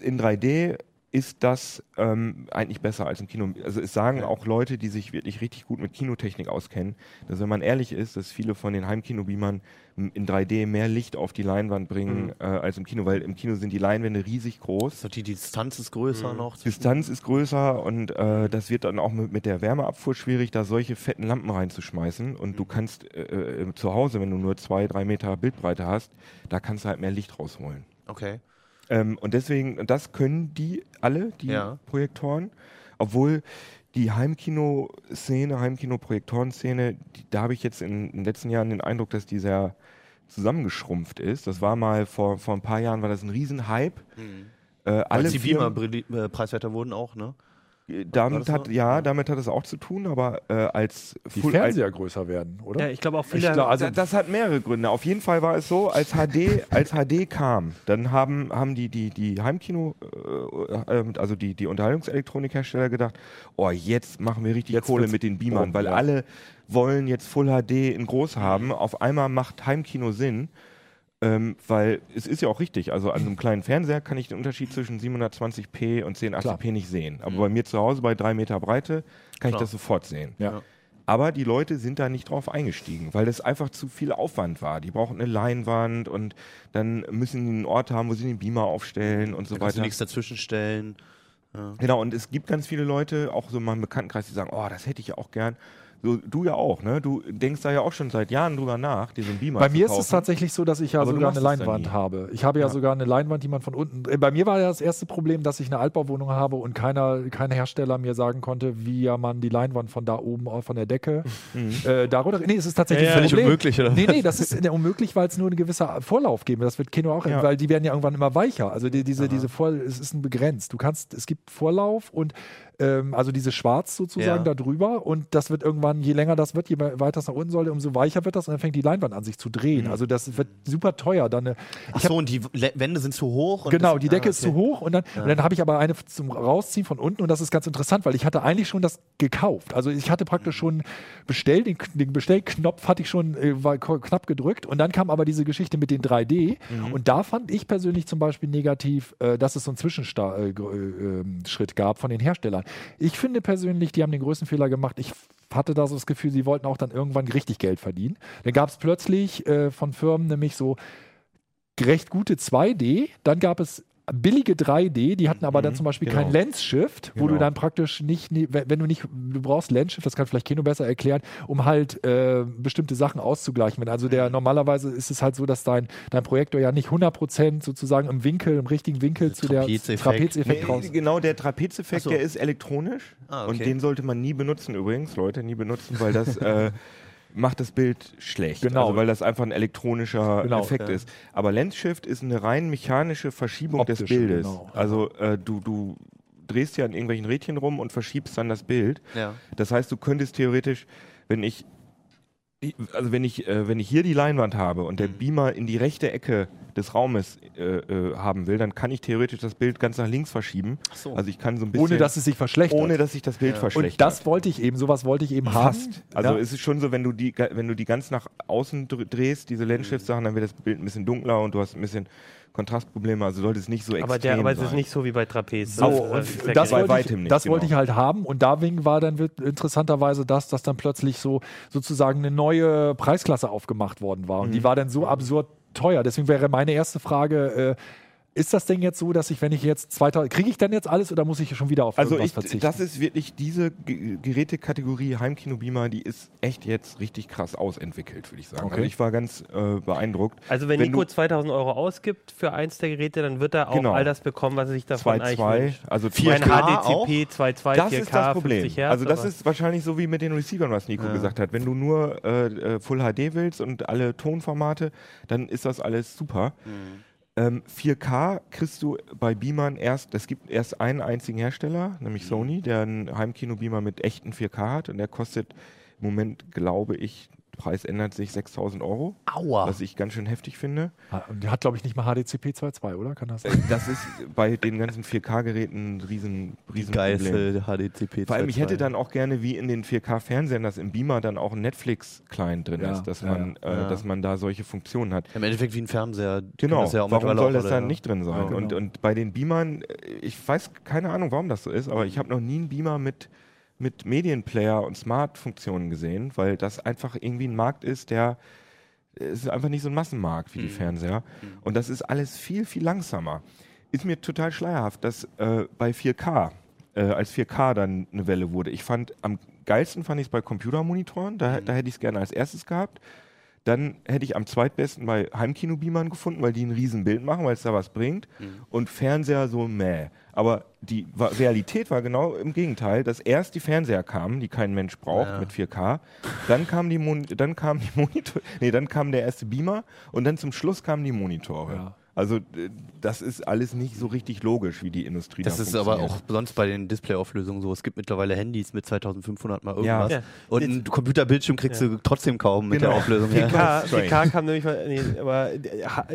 in 3D ist das ähm, eigentlich besser als im Kino. Also es sagen auch Leute, die sich wirklich richtig gut mit Kinotechnik auskennen, dass wenn man ehrlich ist, dass viele von den Heimkinobeamern in 3D mehr Licht auf die Leinwand bringen Mhm. äh, als im Kino, weil im Kino sind die Leinwände riesig groß. So, die Distanz ist größer Mhm. noch. Distanz ist größer und äh, das wird dann auch mit, mit der Wärmeabfuhr schwierig, da solche fetten Lampen reinzuschmeißen. Und du kannst äh, äh, zu Hause, wenn du nur zwei, drei Meter Bildbreite hast, da kannst du halt mehr Licht rausholen. Okay. Ähm, und deswegen, und das können die alle, die Ja. Projektoren, obwohl die Heimkino-Szene, Heimkino-Projektoren-Szene, da habe ich jetzt in, in den letzten Jahren den Eindruck, dass die sehr zusammengeschrumpft ist. Das war mal vor, vor ein paar Jahren, war das ein Riesenhype. Mhm. Äh, Alle alle die Beamer preiswerter wurden auch, ne? Damit das hat, so? ja, Ja. damit hat es auch zu tun, aber äh, als Die Full- Fernseher größer werden, oder? Ja, ich glaube auch viele. glaub, also- das, hat mehrere Gründe. Auf jeden Fall war es so, als HD, als HD kam, dann haben, haben die, die, die Heimkino, äh, äh, also die, die Unterhaltungselektronikhersteller gedacht, oh, jetzt machen wir richtig Jetzt Kohle mit den Beamern, bomben, weil ja. alle wollen jetzt Full HD in groß haben. Auf einmal macht Heimkino Sinn. Ähm, weil es ist ja auch richtig, also an einem kleinen Fernseher kann ich den Unterschied zwischen 720p und 1080p nicht sehen. Aber Mhm. bei mir zu Hause bei drei Meter Breite kann ich Klar. das sofort sehen. ja. Aber die Leute sind da nicht drauf eingestiegen, weil das einfach zu viel Aufwand war. Die brauchen eine Leinwand und dann müssen die einen Ort haben, wo sie den Beamer aufstellen und so Da kannst du weiter. nichts dazwischen stellen. Ja. Genau, und es gibt ganz viele Leute, auch so in meinem Bekanntenkreis, die sagen, oh, das hätte ich ja auch gern. So, du ja auch, ne? Du denkst da ja auch schon seit Jahren drüber nach, diesen Beamer Bei mir ist es tatsächlich so, dass ich ja Aber sogar eine Leinwand habe. Ich habe ja, Ja. sogar eine Leinwand, die man von unten. Äh, Bei mir war ja das erste Problem, dass ich eine Altbauwohnung habe und keiner, kein Hersteller mir sagen konnte, wie ja man die Leinwand von da oben äh, von der Decke Mhm. äh, darunter. Nee, es ist tatsächlich Ja, ein ja. Problem. unmöglich, oder? Nee, nee, das ist äh, unmöglich, weil es nur einen gewissen Vorlauf geben. Das wird Kino auch, Ja. weil die werden ja irgendwann immer weicher. Also die, diese, diese Vor es ist ein begrenzt. Du kannst, es gibt Vorlauf und ähm, also diese Schwarz sozusagen Ja. da drüber und das wird irgendwann, je länger das wird, je weiter es nach unten soll, umso weicher wird das und dann fängt die Leinwand an sich zu drehen. Also das wird super teuer. Dann eine, Ach so, und die Wände sind zu hoch. Und Genau, die Decke ah, ist zu hoch und dann, und dann habe ich aber eine zum Rausziehen von unten und das ist ganz interessant, weil ich hatte eigentlich schon das gekauft. Also ich hatte praktisch schon bestellt, den, den Bestellknopf hatte ich schon äh, war knapp gedrückt und dann kam aber diese Geschichte mit den 3D und da fand ich persönlich zum Beispiel negativ, äh, dass es so einen Zwischenschritt äh, äh, ähm, gab von den Herstellern. Ich finde persönlich, die haben den größten Fehler gemacht. Ich hatte da so das Gefühl, sie wollten auch dann irgendwann richtig Geld verdienen. Dann gab es plötzlich äh, von Firmen nämlich so recht gute 2D, dann gab es billige 3D, die hatten aber dann zum Beispiel genau. kein Lens-Shift, wo Genau. du dann praktisch nicht, nie- wenn du nicht, du brauchst Lens-Shift, das kann vielleicht Kino besser erklären, um halt äh, bestimmte Sachen auszugleichen. Wenn also der, normalerweise ist es halt so, dass dein, dein Projektor ja nicht 100% sozusagen im Winkel, im richtigen Winkel zu der Trapezeffekt. Trapezeffekt Nee, raus. genau, der Trapezeffekt, so. der ist elektronisch Ah, okay. und den sollte man nie benutzen übrigens, Leute, nie benutzen, weil das äh, macht das Bild schlecht. Genau. Also weil das einfach ein elektronischer Genau, Effekt ja. ist. Aber Lens Shift ist eine rein mechanische Verschiebung des Optische, Bildes. genau. Also äh, du, du drehst ja an irgendwelchen Rädchen rum und verschiebst dann das Bild. Ja. Das heißt, du könntest theoretisch, wenn ich- also wenn ich, äh, wenn ich hier die Leinwand habe und der Mhm. Beamer in die rechte Ecke des Raumes äh, äh, haben will, dann kann ich theoretisch das Bild ganz nach links verschieben. Ach so. Also ich kann so ein bisschen Ohne dass es sich verschlechtert. ohne dass sich das Bild Ja. verschlechtert. und das wollte ich eben, sowas wollte ich eben haben. Fast. Also ja. es ist schon so, wenn du die, wenn du die ganz nach außen dr- drehst, diese Lens-Shift-Sachen, dann wird das Bild ein bisschen dunkler und du hast ein bisschen Kontrastprobleme. Also sollte es nicht so extrem Aber, der, aber es sein. ist nicht so wie bei Trapez. So, äh, ist das, bei wollte, weitem ich, nicht, das genau. wollte ich halt haben und da wegen war dann interessanterweise das, dass dann plötzlich so sozusagen eine neue Preisklasse aufgemacht worden war und Mhm. die war dann so absurd teuer. Deswegen wäre meine erste Frage, äh, ist das Ding jetzt so, dass ich, wenn ich jetzt 2000, kriege ich dann jetzt alles oder muss ich schon wieder auf Also irgendwas ich, verzichten? das ist wirklich diese Ge- Gerätekategorie Heimkino-Beamer, die ist echt jetzt richtig krass ausentwickelt, würde ich sagen. Okay. Also ich war ganz äh, beeindruckt. Also wenn, Wenn Nico du- 2000 Euro ausgibt für eins der Geräte, dann wird er auch Genau. all das bekommen, was er sich davon eigentlich 2.2, wünscht. also Ein 4K auch? HDCP 2.2, Das 4K, ist das Problem. 50 Hertz, also das ist wahrscheinlich so wie mit den Receivern, was Nico Ja. gesagt hat. Wenn du nur äh, äh, Full HD willst und alle Tonformate, dann ist das alles super. Ähm, 4K kriegst du bei Beamern erst, es gibt erst einen einzigen Hersteller, nämlich Sony, der einen Heimkino-Beamer mit echten 4K hat und der kostet im Moment, glaube ich, Preis ändert sich 6000 Euro, Aua. was ich ganz schön heftig finde. Ah, und der hat, glaube ich, nicht mal HDCP 2.2, oder? Kann das sein? Das ist bei den ganzen 4K-Geräten ein riesen, riesen Problem. Geilste HDCP. Vor allem, ich hätte 2.2. dann auch gerne wie in den 4K-Fernsehern, dass im Beamer dann auch ein Netflix-Client drin Ja, ist, dass, ja, man, ja. Äh, Ja. dass man da solche Funktionen hat. Im Endeffekt wie ein Fernseher. Genau, das ja auch warum soll das dann nicht drin sein? Ja, und, genau. und bei den Beamern, äh, ich weiß keine Ahnung, warum das so ist, aber ich habe noch nie einen Beamer mit, mit Medienplayer und Smart-Funktionen gesehen, weil das einfach irgendwie ein Markt ist, der es ist einfach nicht so ein Massenmarkt wie die Mhm. Fernseher. Und das ist alles viel, viel langsamer. Ist mir total schleierhaft, dass äh, bei 4K, äh, als 4K dann eine Welle wurde, ich fand, am geilsten fand ich es bei Computermonitoren, da, Mhm. da hätte ich es gerne als erstes gehabt. Dann hätte ich am zweitbesten bei Heimkino-Beamern gefunden, weil die ein Riesenbild machen, weil es da was bringt. Mhm. Und Fernseher so mäh. Aber die Realität war genau im Gegenteil, dass erst die Fernseher kamen, die kein Mensch braucht Ja. mit 4K. Dann kam die, Mon dann kam die Monitor, nee, dann kam der erste Beamer und dann zum Schluss kamen die Monitore. Ja. Also äh, das ist alles nicht so richtig logisch, wie die Industrie Das da ist aber auch sonst bei den Displayauflösungen so. Es gibt mittlerweile Handys mit 2500 mal irgendwas. Ja. Und einen Computerbildschirm kriegst Ja. du trotzdem kaum mit Genau. der Auflösung. 4K, Strange. 4K kam nämlich mal, nee, aber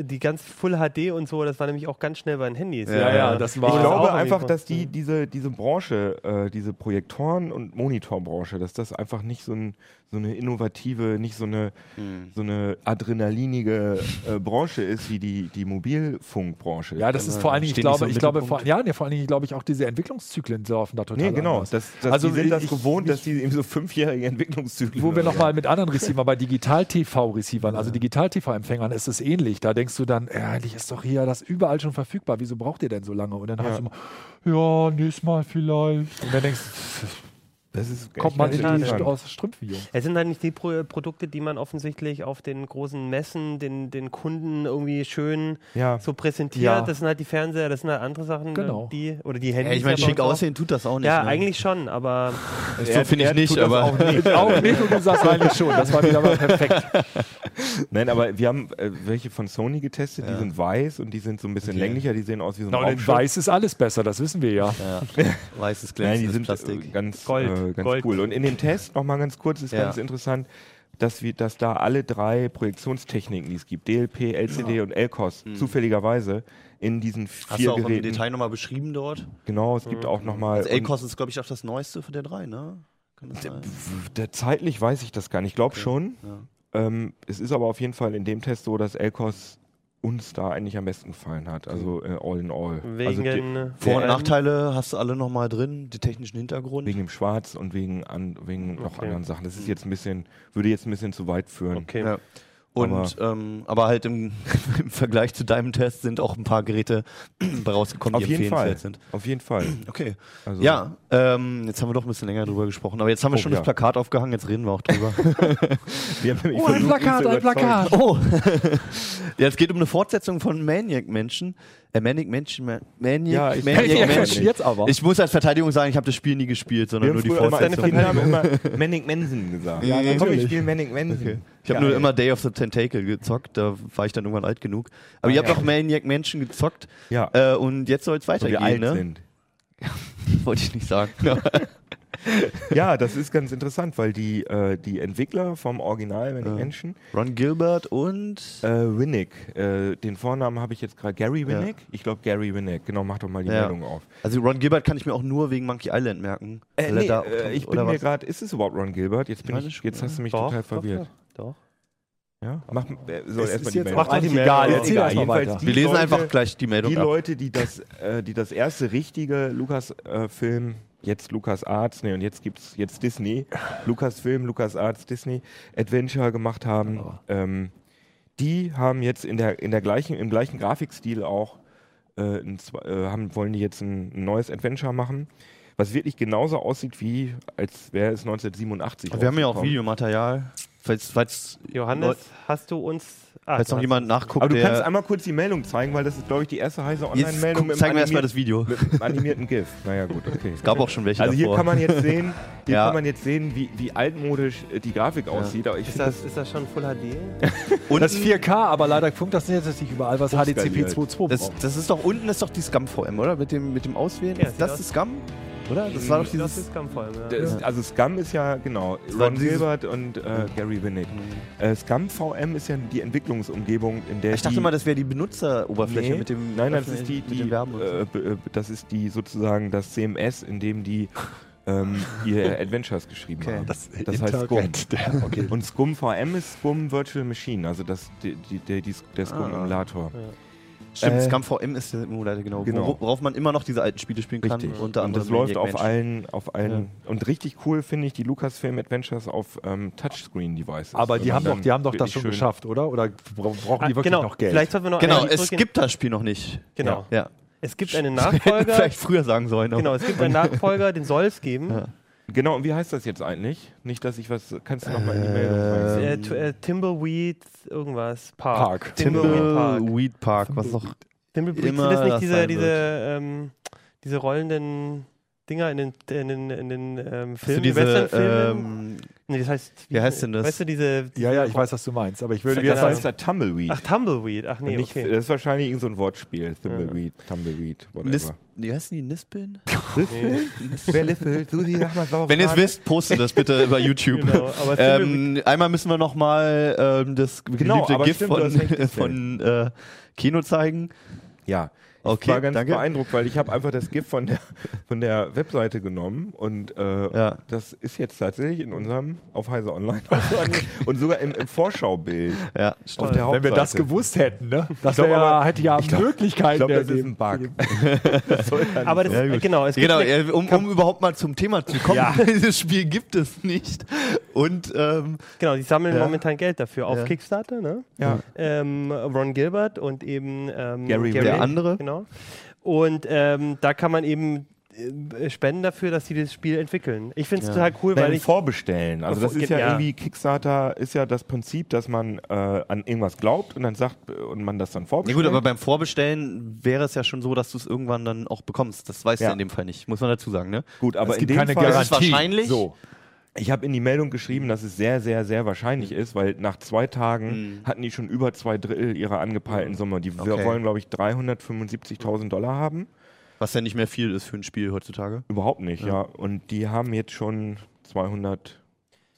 die- ganz Full HD und so, das war nämlich auch ganz schnell bei den Handys. Ja, ja, das war- Ich glaube einfach, dass die, diese, diese Branche, äh, diese Projektoren- und Monitorbranche, dass das einfach nicht so, ein, so eine innovative, nicht so eine, Hm. so eine adrenalinige äh, Branche ist wie die, die Mobilfunkbranche. Ja, das ist vor allen Dingen, ich so glaube, im ich glaube, vor, ja, nee, vor allen Dingen, glaube ich, auch diese Entwicklungszyklen laufen da total Nee, genau. anders. Das, das, Also die sind das ich- gewohnt, ich- dass die eben so fünfjährige Entwicklungszyklen Wo wir so nochmal mit anderen Receivern, bei Digital-TV-Receivern, also Digital-TV-Empfängern ist es ähnlich. Da denkst du dann, ja, eigentlich ist doch hier das überall schon verfügbar. Wieso braucht ihr denn so lange? Und dann hast du immer, ja, nächstes Mal vielleicht. Und dann denkst du, Das ist kommt man. St aus Strümpfen. Es sind dann nicht die Pro Produkte, die man offensichtlich auf den großen Messen den, den Kunden irgendwie schön Ja. so präsentiert. Ja. Das sind halt die Fernseher, das sind halt andere Sachen, Genau. die oder die Ja, Handys. ich meine, ja schick aussehen tut das auch nicht. Ja, ne? eigentlich schon, aber So finde ich nicht, tut das aber. auch nicht. Auch Nico, du sagst eigentlich schon. Das war wieder mal perfekt. Nein, aber wir haben äh, welche von Sony getestet, die Ja. sind weiß und die sind so ein bisschen Okay. länglicher, die sehen aus wie so ein Na, und. Weiß ist alles besser, das wissen wir ja. Ja. Weißes Nein, glänzendes die sind Plastik. Äh, ganz, Gold, äh, ganz Gold. cool. Und in dem Test, nochmal ganz kurz, ist Ja. ganz interessant, dass, wir, dass da alle drei Projektionstechniken, die es gibt, DLP, LCD und LCOS, zufälligerweise in diesen Hm. Hast vier du auch im Geräten. Detail nochmal beschrieben dort? Genau, es gibt auch nochmal. Also LCOS ist, glaube ich, auch das neueste von der drei, ne? Kann das sein? Der, zeitlich weiß ich das gar nicht. Ich glaube schon. Ja. Ähm, es ist aber auf jeden Fall in dem Test so, dass LCOS uns da eigentlich am besten gefallen hat. Also äh, all in all. Wegen also die, äh, Vor- und. Nachteile hast du alle nochmal drin, die technischen Hintergrund. wegen dem Schwarz und wegen, an, wegen noch Okay. anderen Sachen. Das ist jetzt ein bisschen, würde jetzt ein bisschen zu weit führen. Okay. Ja. Und Aber- ähm, aber halt im, im Vergleich zu deinem Test sind auch ein paar Geräte rausgekommen, Auf die jeden Fall. empfehlenswert sind. Auf jeden Fall. Okay. Also, Ja, ähm, jetzt haben wir doch ein bisschen länger drüber gesprochen, aber jetzt haben wir Oh, schon ja. das Plakat aufgehangen, jetzt reden wir auch drüber. wir haben Oh, ein Plakat, ein. Plakat. oh, ja, es geht um eine Fortsetzung von Maniac Menschen. Äh, Maniac Menschen, Ma- Maniac, Ja, ich- Maniac Ja, Menschen. jetzt aber. Ich muss als Verteidigung sagen, ich habe das Spiel nie gespielt, sondern Wir nur die Fortsetzung. Kinder haben immer Manic Manson gesagt. Ja, Komm, ich spiele Manic Manson. Okay. Ich habe Geil. nur immer Day of the Tentacle gezockt, da war ich dann irgendwann alt genug. Aber ihr habt doch Maniac Menschen gezockt Ja, äh, und jetzt soll es weitergehen, alt ne? sind. Wollte ich nicht sagen. Ja, das ist ganz interessant, weil die, äh, die Entwickler vom Original Manic Ja. Mansion, Ron Gilbert und äh, Winnick, äh, den Vornamen habe ich jetzt gerade, Gary Ja. Winnick? Ich glaube Gary Winnick, genau, mach doch mal die Ja. Meldung auf. also Ron Gilbert kann ich mir auch nur wegen Monkey Island merken. Äh, nee, da äh, ich bin mir gerade, ist es überhaupt Ron Gilbert? Jetzt, bin ich, schon, jetzt hast du mich Doch, total doch, verwirrt. Doch, doch. Ja? Mach, äh, soll Es erst mal ist die Meldung. auch Mach doch die eigentlich egal. Egal, jedenfalls die Wir lesen Leute- einfach gleich die Meldung Die. Leute, die das, äh, die das erste richtige Lukas-Film, jetzt Lukas Arts, nee, und jetzt gibt's jetzt Disney, Lukas-Film, Lukas Arts, Disney, Adventure gemacht haben, ähm, die haben jetzt in der, in der gleichen, im gleichen Grafikstil auch, äh, ein, äh, haben, wollen die jetzt ein, ein neues Adventure machen, was wirklich genauso aussieht wie, als wäre es 1987. Wir haben ja auch. Videomaterial. Falls, falls, Johannes, Leut- hast du uns. Ah, falls du noch jemand nachguckt, Aber du kannst einmal kurz die Meldung zeigen, weil das ist, glaube ich, die erste heiße Jetzt Online-Meldung zeigen wir erstmal das Video. mit einem animierten GIF. Naja, gut, okay. Es gab auch schon welche Also hier davor. kann man jetzt sehen, hier Ja. kann man jetzt sehen, wie, wie altmodisch äh, die Grafik aussieht. Aber ich Ist das, ist das schon Full HD? Und Das ist 4K, aber leider funkt das nicht, das nicht überall, was HDCP Hochskaliert. 2.2 das, braucht. das ist doch unten ist doch die Scum VM, oder? Mit dem, mit dem Auswählen. Ja, ist das aus- die Scum? Oder? Das war doch Das dieses. ist ganz voll, ja. Das, also Scum ist ja, genau, war Ron Gilbert und äh, Gary Winnick. Äh, Scum VM ist ja die Entwicklungsumgebung, in der Ich dachte die, mal, das wäre die Benutzeroberfläche Nee. mit dem. Nein, nein, das ist die, die äh, äh, das ist die sozusagen das CMS, in dem die ähm, ihre Adventures geschrieben Okay. haben. Das, Das heißt Scum. Okay. Und Scum VM ist Scum Virtual Machine, also das, die, die, der, die, der Scum-Emulator. Stimmt, äh, Scum VM ist der Emulator, genau. Genau. Wor- Worauf man immer noch diese alten Spiele spielen kann. Richtig. Unter und das läuft auf allen, auf allen. Und richtig cool finde ich die Lucasfilm Adventures auf ähm, Touchscreen-Devices. Aber die Wenn haben doch, die haben doch das schon geschafft, oder? Oder bra- brauchen Ah, die wirklich genau, noch Geld? vielleicht sollten wir noch Genau, es gibt das Spiel noch nicht. Genau. Ja. Es gibt einen Nachfolger. Vielleicht früher sagen sollen. genau, es gibt einen Nachfolger, den soll es geben. Ja. Genau, und wie heißt das jetzt eigentlich? Nicht, dass ich was. Kannst du nochmal in die Meldung rein? Äh, äh, Timbleweed, irgendwas. Park. Park. Timbleweed Park. Timbleweed Park, was doch. Timbleweed, immer sind das nicht das diese, diese, ähm, diese rollenden Dinger in den, in den, in den ähm, Hast du Filmen, diese, Westernfilmen? ähm, nee, das heißt, wie heißt denn das? Weißt du, diese. Ja, ja, ich weiß, was du meinst, aber ich würde Das heißt da Tumbleweed. Ach, Tumbleweed. Ach nee, nicht, okay. Das ist wahrscheinlich irgend so ein Wortspiel. Tumbleweed, Tumbleweed, Nis whatever. wie heißen die? Nispeln? Nee. Wer liffelt? Susi, sag mal, warum Wenn ihr es wisst, postet das bitte über YouTube. Genau, Ähm, einmal müssen wir noch mal ähm, das Genau, geliebte aber GIF stimmt, von, von äh, Kino zeigen. Ja. Ich Okay, war ganz danke. beeindruckt, weil ich habe einfach das GIF von der, von der Webseite genommen und äh, Ja. das ist jetzt tatsächlich in unserem auf Heise Online und sogar im, im Vorschaubild Ja, auf stimmt. der Wenn wir das gewusst hätten, ne? Das wär aber- hätte ja ich glaub- Möglichkeiten Ich glaube, das ist ein Bug. das soll ja nicht aber das. Ja, genau, es Genau, um, um überhaupt mal zum Thema zu kommen, Ja. dieses Spiel gibt es nicht. Und ähm, genau, die sammeln Ja. momentan Geld dafür auf Ja. Kickstarter, ne? ja. ähm, Ron Gilbert und eben ähm, Gary Der andere. Genau. Und ähm, da kann man eben äh, spenden dafür, dass sie das Spiel entwickeln. Ich finde es Ja. total cool, weil Nein, ich vorbestellen. Also das ist ja, ja. irgendwie Kickstarter ist ja das Prinzip, dass man äh, an irgendwas glaubt und dann sagt und man das dann ja vorbestellt. gut, aber beim Vorbestellen wäre es ja schon so, dass du es irgendwann dann auch bekommst. Das weißt Ja. du in dem Fall nicht, muss man dazu sagen, ne? gut, aber Es in gibt dem keine Fall Das ist Garantie. wahrscheinlich. So. Ich habe in die Meldung geschrieben, dass es sehr, sehr, sehr wahrscheinlich ist, weil nach zwei Tagen Mhm. hatten die schon über zwei Drittel ihrer angepeilten Summe. Die Okay. wollen, glaube ich, 375.000 Dollar haben. Was ja nicht mehr viel ist für ein Spiel heutzutage. Überhaupt nicht, ja. Ja. Und die haben jetzt schon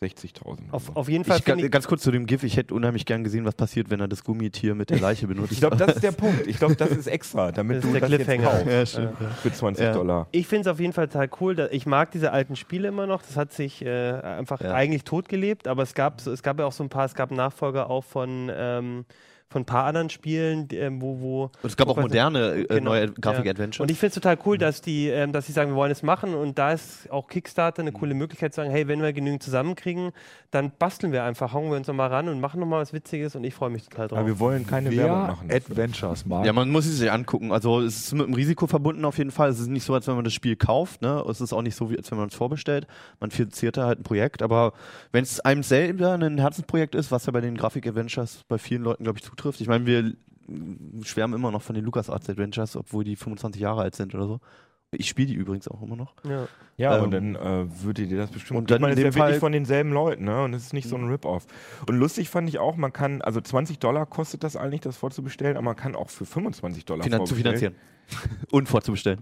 260.000. auf, auf jeden Fall Ich, ich, ganz kurz zu dem GIF, ich hätte unheimlich gern gesehen, was passiert, wenn er das Gummitier mit der Leiche benutzt. Ich glaube, das ist der Punkt. Ich glaube, das ist extra, damit Das du ist der das jetzt Cliffhanger. kaufst ja, stimmt. für 20 Ja. Dollar. ich finde es auf jeden Fall total cool. Ich mag diese alten Spiele immer noch. Das hat sich äh, einfach Ja. eigentlich totgelebt, aber es gab, so, es gab ja auch so ein paar, es gab Nachfolger auch von, ähm, von ein paar anderen Spielen, ähm, wo, wo. Und es gab wo auch moderne äh, Genau, neue ja. Grafik-Adventures. Und ich finde es total cool, dass die, ähm, dass sie sagen, wir wollen es machen und da ist auch Kickstarter eine coole Möglichkeit zu sagen, hey, wenn wir genügend zusammenkriegen, dann basteln wir einfach, hauen wir uns nochmal ran und machen nochmal was Witziges und ich freue mich total drauf. Aber wir wollen keine Werbung Wer machen. dafür. Adventures mag. Ja, man muss es sich angucken. Also es ist mit einem Risiko verbunden auf jeden Fall. Es ist nicht so, als wenn man das Spiel kauft. Ne? Es ist auch nicht so, wie als wenn man es vorbestellt. Man finanziert da halt ein Projekt. Aber wenn es einem selber ein Herzensprojekt ist, was ja bei den Grafik-Adventures bei vielen Leuten, glaube ich, zutrifft. Ich meine, wir schwärmen immer noch von den LucasArts Adventures, obwohl die 25 Jahre alt sind oder so. Ich spiele die übrigens auch immer noch. ja. Ja, Ähm, und dann äh, würdet ihr das bestimmt. und dann man in ist ja wirklich Fall- von denselben Leuten, ne? Und es ist nicht so ein Rip-Off. Und lustig fand ich auch, man kann, also 20 Dollar kostet das eigentlich, das vorzubestellen, aber man kann auch für 25 Dollar Finan zu finanzieren. Und vorzubestellen.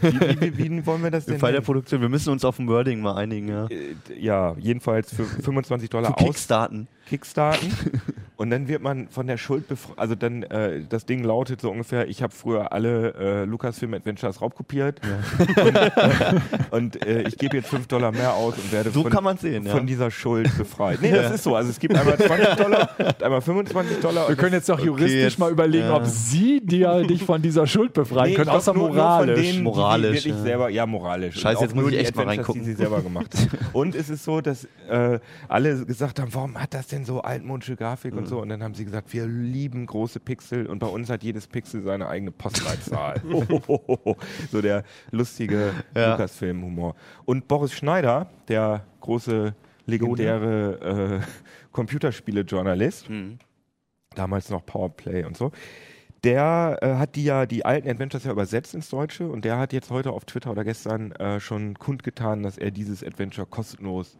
Wie, wie, wie, wie wollen wir das denn? Im Fall der nennen? Produktion. Wir müssen uns auf ein Wording mal einigen. Ja. Äh, ja, jedenfalls für 25 Zu Dollar aus Kickstarten. Kickstarten und dann wird man von der Schuld befreit. Also dann, äh, das Ding lautet so ungefähr, ich habe früher alle äh, Lucasfilm Adventures raubkopiert und, äh, und äh, ich gebe jetzt 5 Dollar mehr aus und werde So von, kann man sehen, ja. von dieser Schuld befreit. Nee, das ist so. Also es gibt einmal 20 Dollar, einmal 25 Dollar. Wir und können jetzt doch juristisch jetzt, mal überlegen, ja. ob sie dir dich von dieser Schuld befreien Nee, können, außer nur, moralisch. Nur von denen, Moralisch, Die, die wirklich ja. selber, ja, moralisch. Scheiße, Und jetzt muss ich echt mal reingucken. Die sie selber gemacht. Und es ist so, dass äh, alle gesagt haben, warum hat das denn so altmodische Grafik Mhm. und so? Und dann haben sie gesagt, wir lieben große Pixel und bei uns hat jedes Pixel seine eigene Postleitzahl. so der lustige Ja. Lucasfilm-Humor. Und Boris Schneider, der große, legendäre äh, Computerspiele-Journalist, Mhm. damals noch Powerplay und so. Der äh, hat die ja die alten Adventures ja übersetzt ins Deutsche und der hat jetzt heute auf Twitter oder gestern äh, schon kundgetan, dass er dieses Adventure kostenlos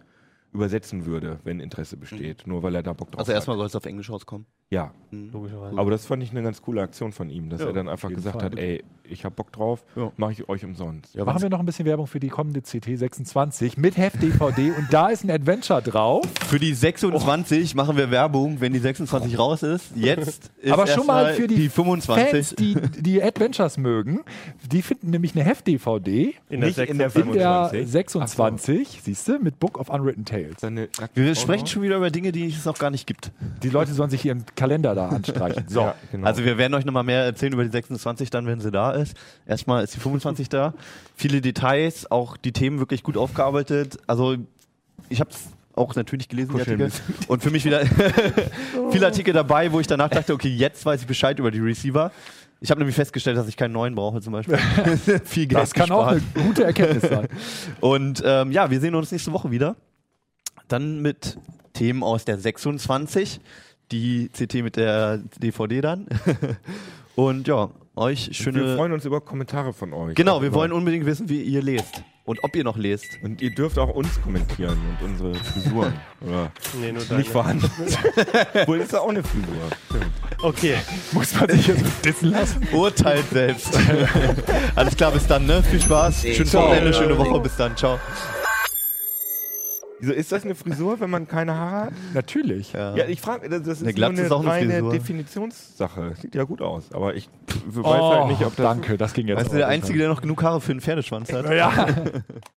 übersetzen würde, wenn Interesse besteht, nur weil er da Bock drauf Also hat. erstmal soll es auf Englisch rauskommen. Ja, Logischerweise. aber das fand ich eine ganz coole Aktion von ihm, dass Ja, er dann einfach gesagt Fall. hat, ey, ich hab Bock drauf, Ja. mache ich euch umsonst. Ja, Machen wir noch ein bisschen Werbung für die kommende CT26 mit Heft-DVD und da ist ein Adventure drauf. Für die 26 machen wir Werbung, wenn die 26 raus ist. Jetzt ist Aber schon mal für die, die 25. Fans, die die Adventures mögen, die finden nämlich eine Heft-DVD in der nicht in der 26. in der 25. 26, siehst du, mit Book of Unwritten Tales. Wir sprechen schon wieder über Dinge, die es noch gar nicht gibt. Die Leute sollen sich ihren Kalender da anstreichen. So. Ja, genau. Also wir werden euch nochmal mehr erzählen über die 26 dann, wenn sie da ist. Erstmal ist die 25 da. Viele Details, auch die Themen wirklich gut aufgearbeitet. Also ich habe es auch natürlich gelesen, die Kuscheln Artikel. Und für mich wieder viele Artikel dabei, wo ich danach dachte, okay, jetzt weiß ich Bescheid über die Receiver. Ich habe nämlich festgestellt, dass ich keinen neuen brauche zum Beispiel. Viel Geld Das kann auch eine gute Erkenntnis sein. Und ähm, ja, wir sehen uns nächste Woche wieder. Dann mit Themen aus der 26, die CT mit der DVD dann. Und ja, euch wir schöne. freuen uns über Kommentare von euch. Genau, wir Immer. wollen unbedingt wissen, wie ihr lest und ob ihr noch lest. Und ihr dürft auch uns kommentieren und unsere Frisuren. Oder Nee, nur deine. nicht vorhanden. Wohl ist ja auch eine Frisur. Okay. Muss man sich jetzt dissen lassen? Urteilt selbst. Alles klar, bis dann, ne? Viel Spaß. Schönes. Wochenende, schöne Woche. Bis dann. Ciao. Wieso ist das eine Frisur, wenn man keine Haare hat? Natürlich. Ja. Ja, ich frage, das ist Eine nur Glatze eine ist auch eine reine Frisur. Definitionssache. Sieht ja gut aus, aber ich weiß Oh, halt nicht, ob das danke, das ging jetzt Weißt du, der. Einzige, der noch genug Haare für einen Pferdeschwanz hat? Ja.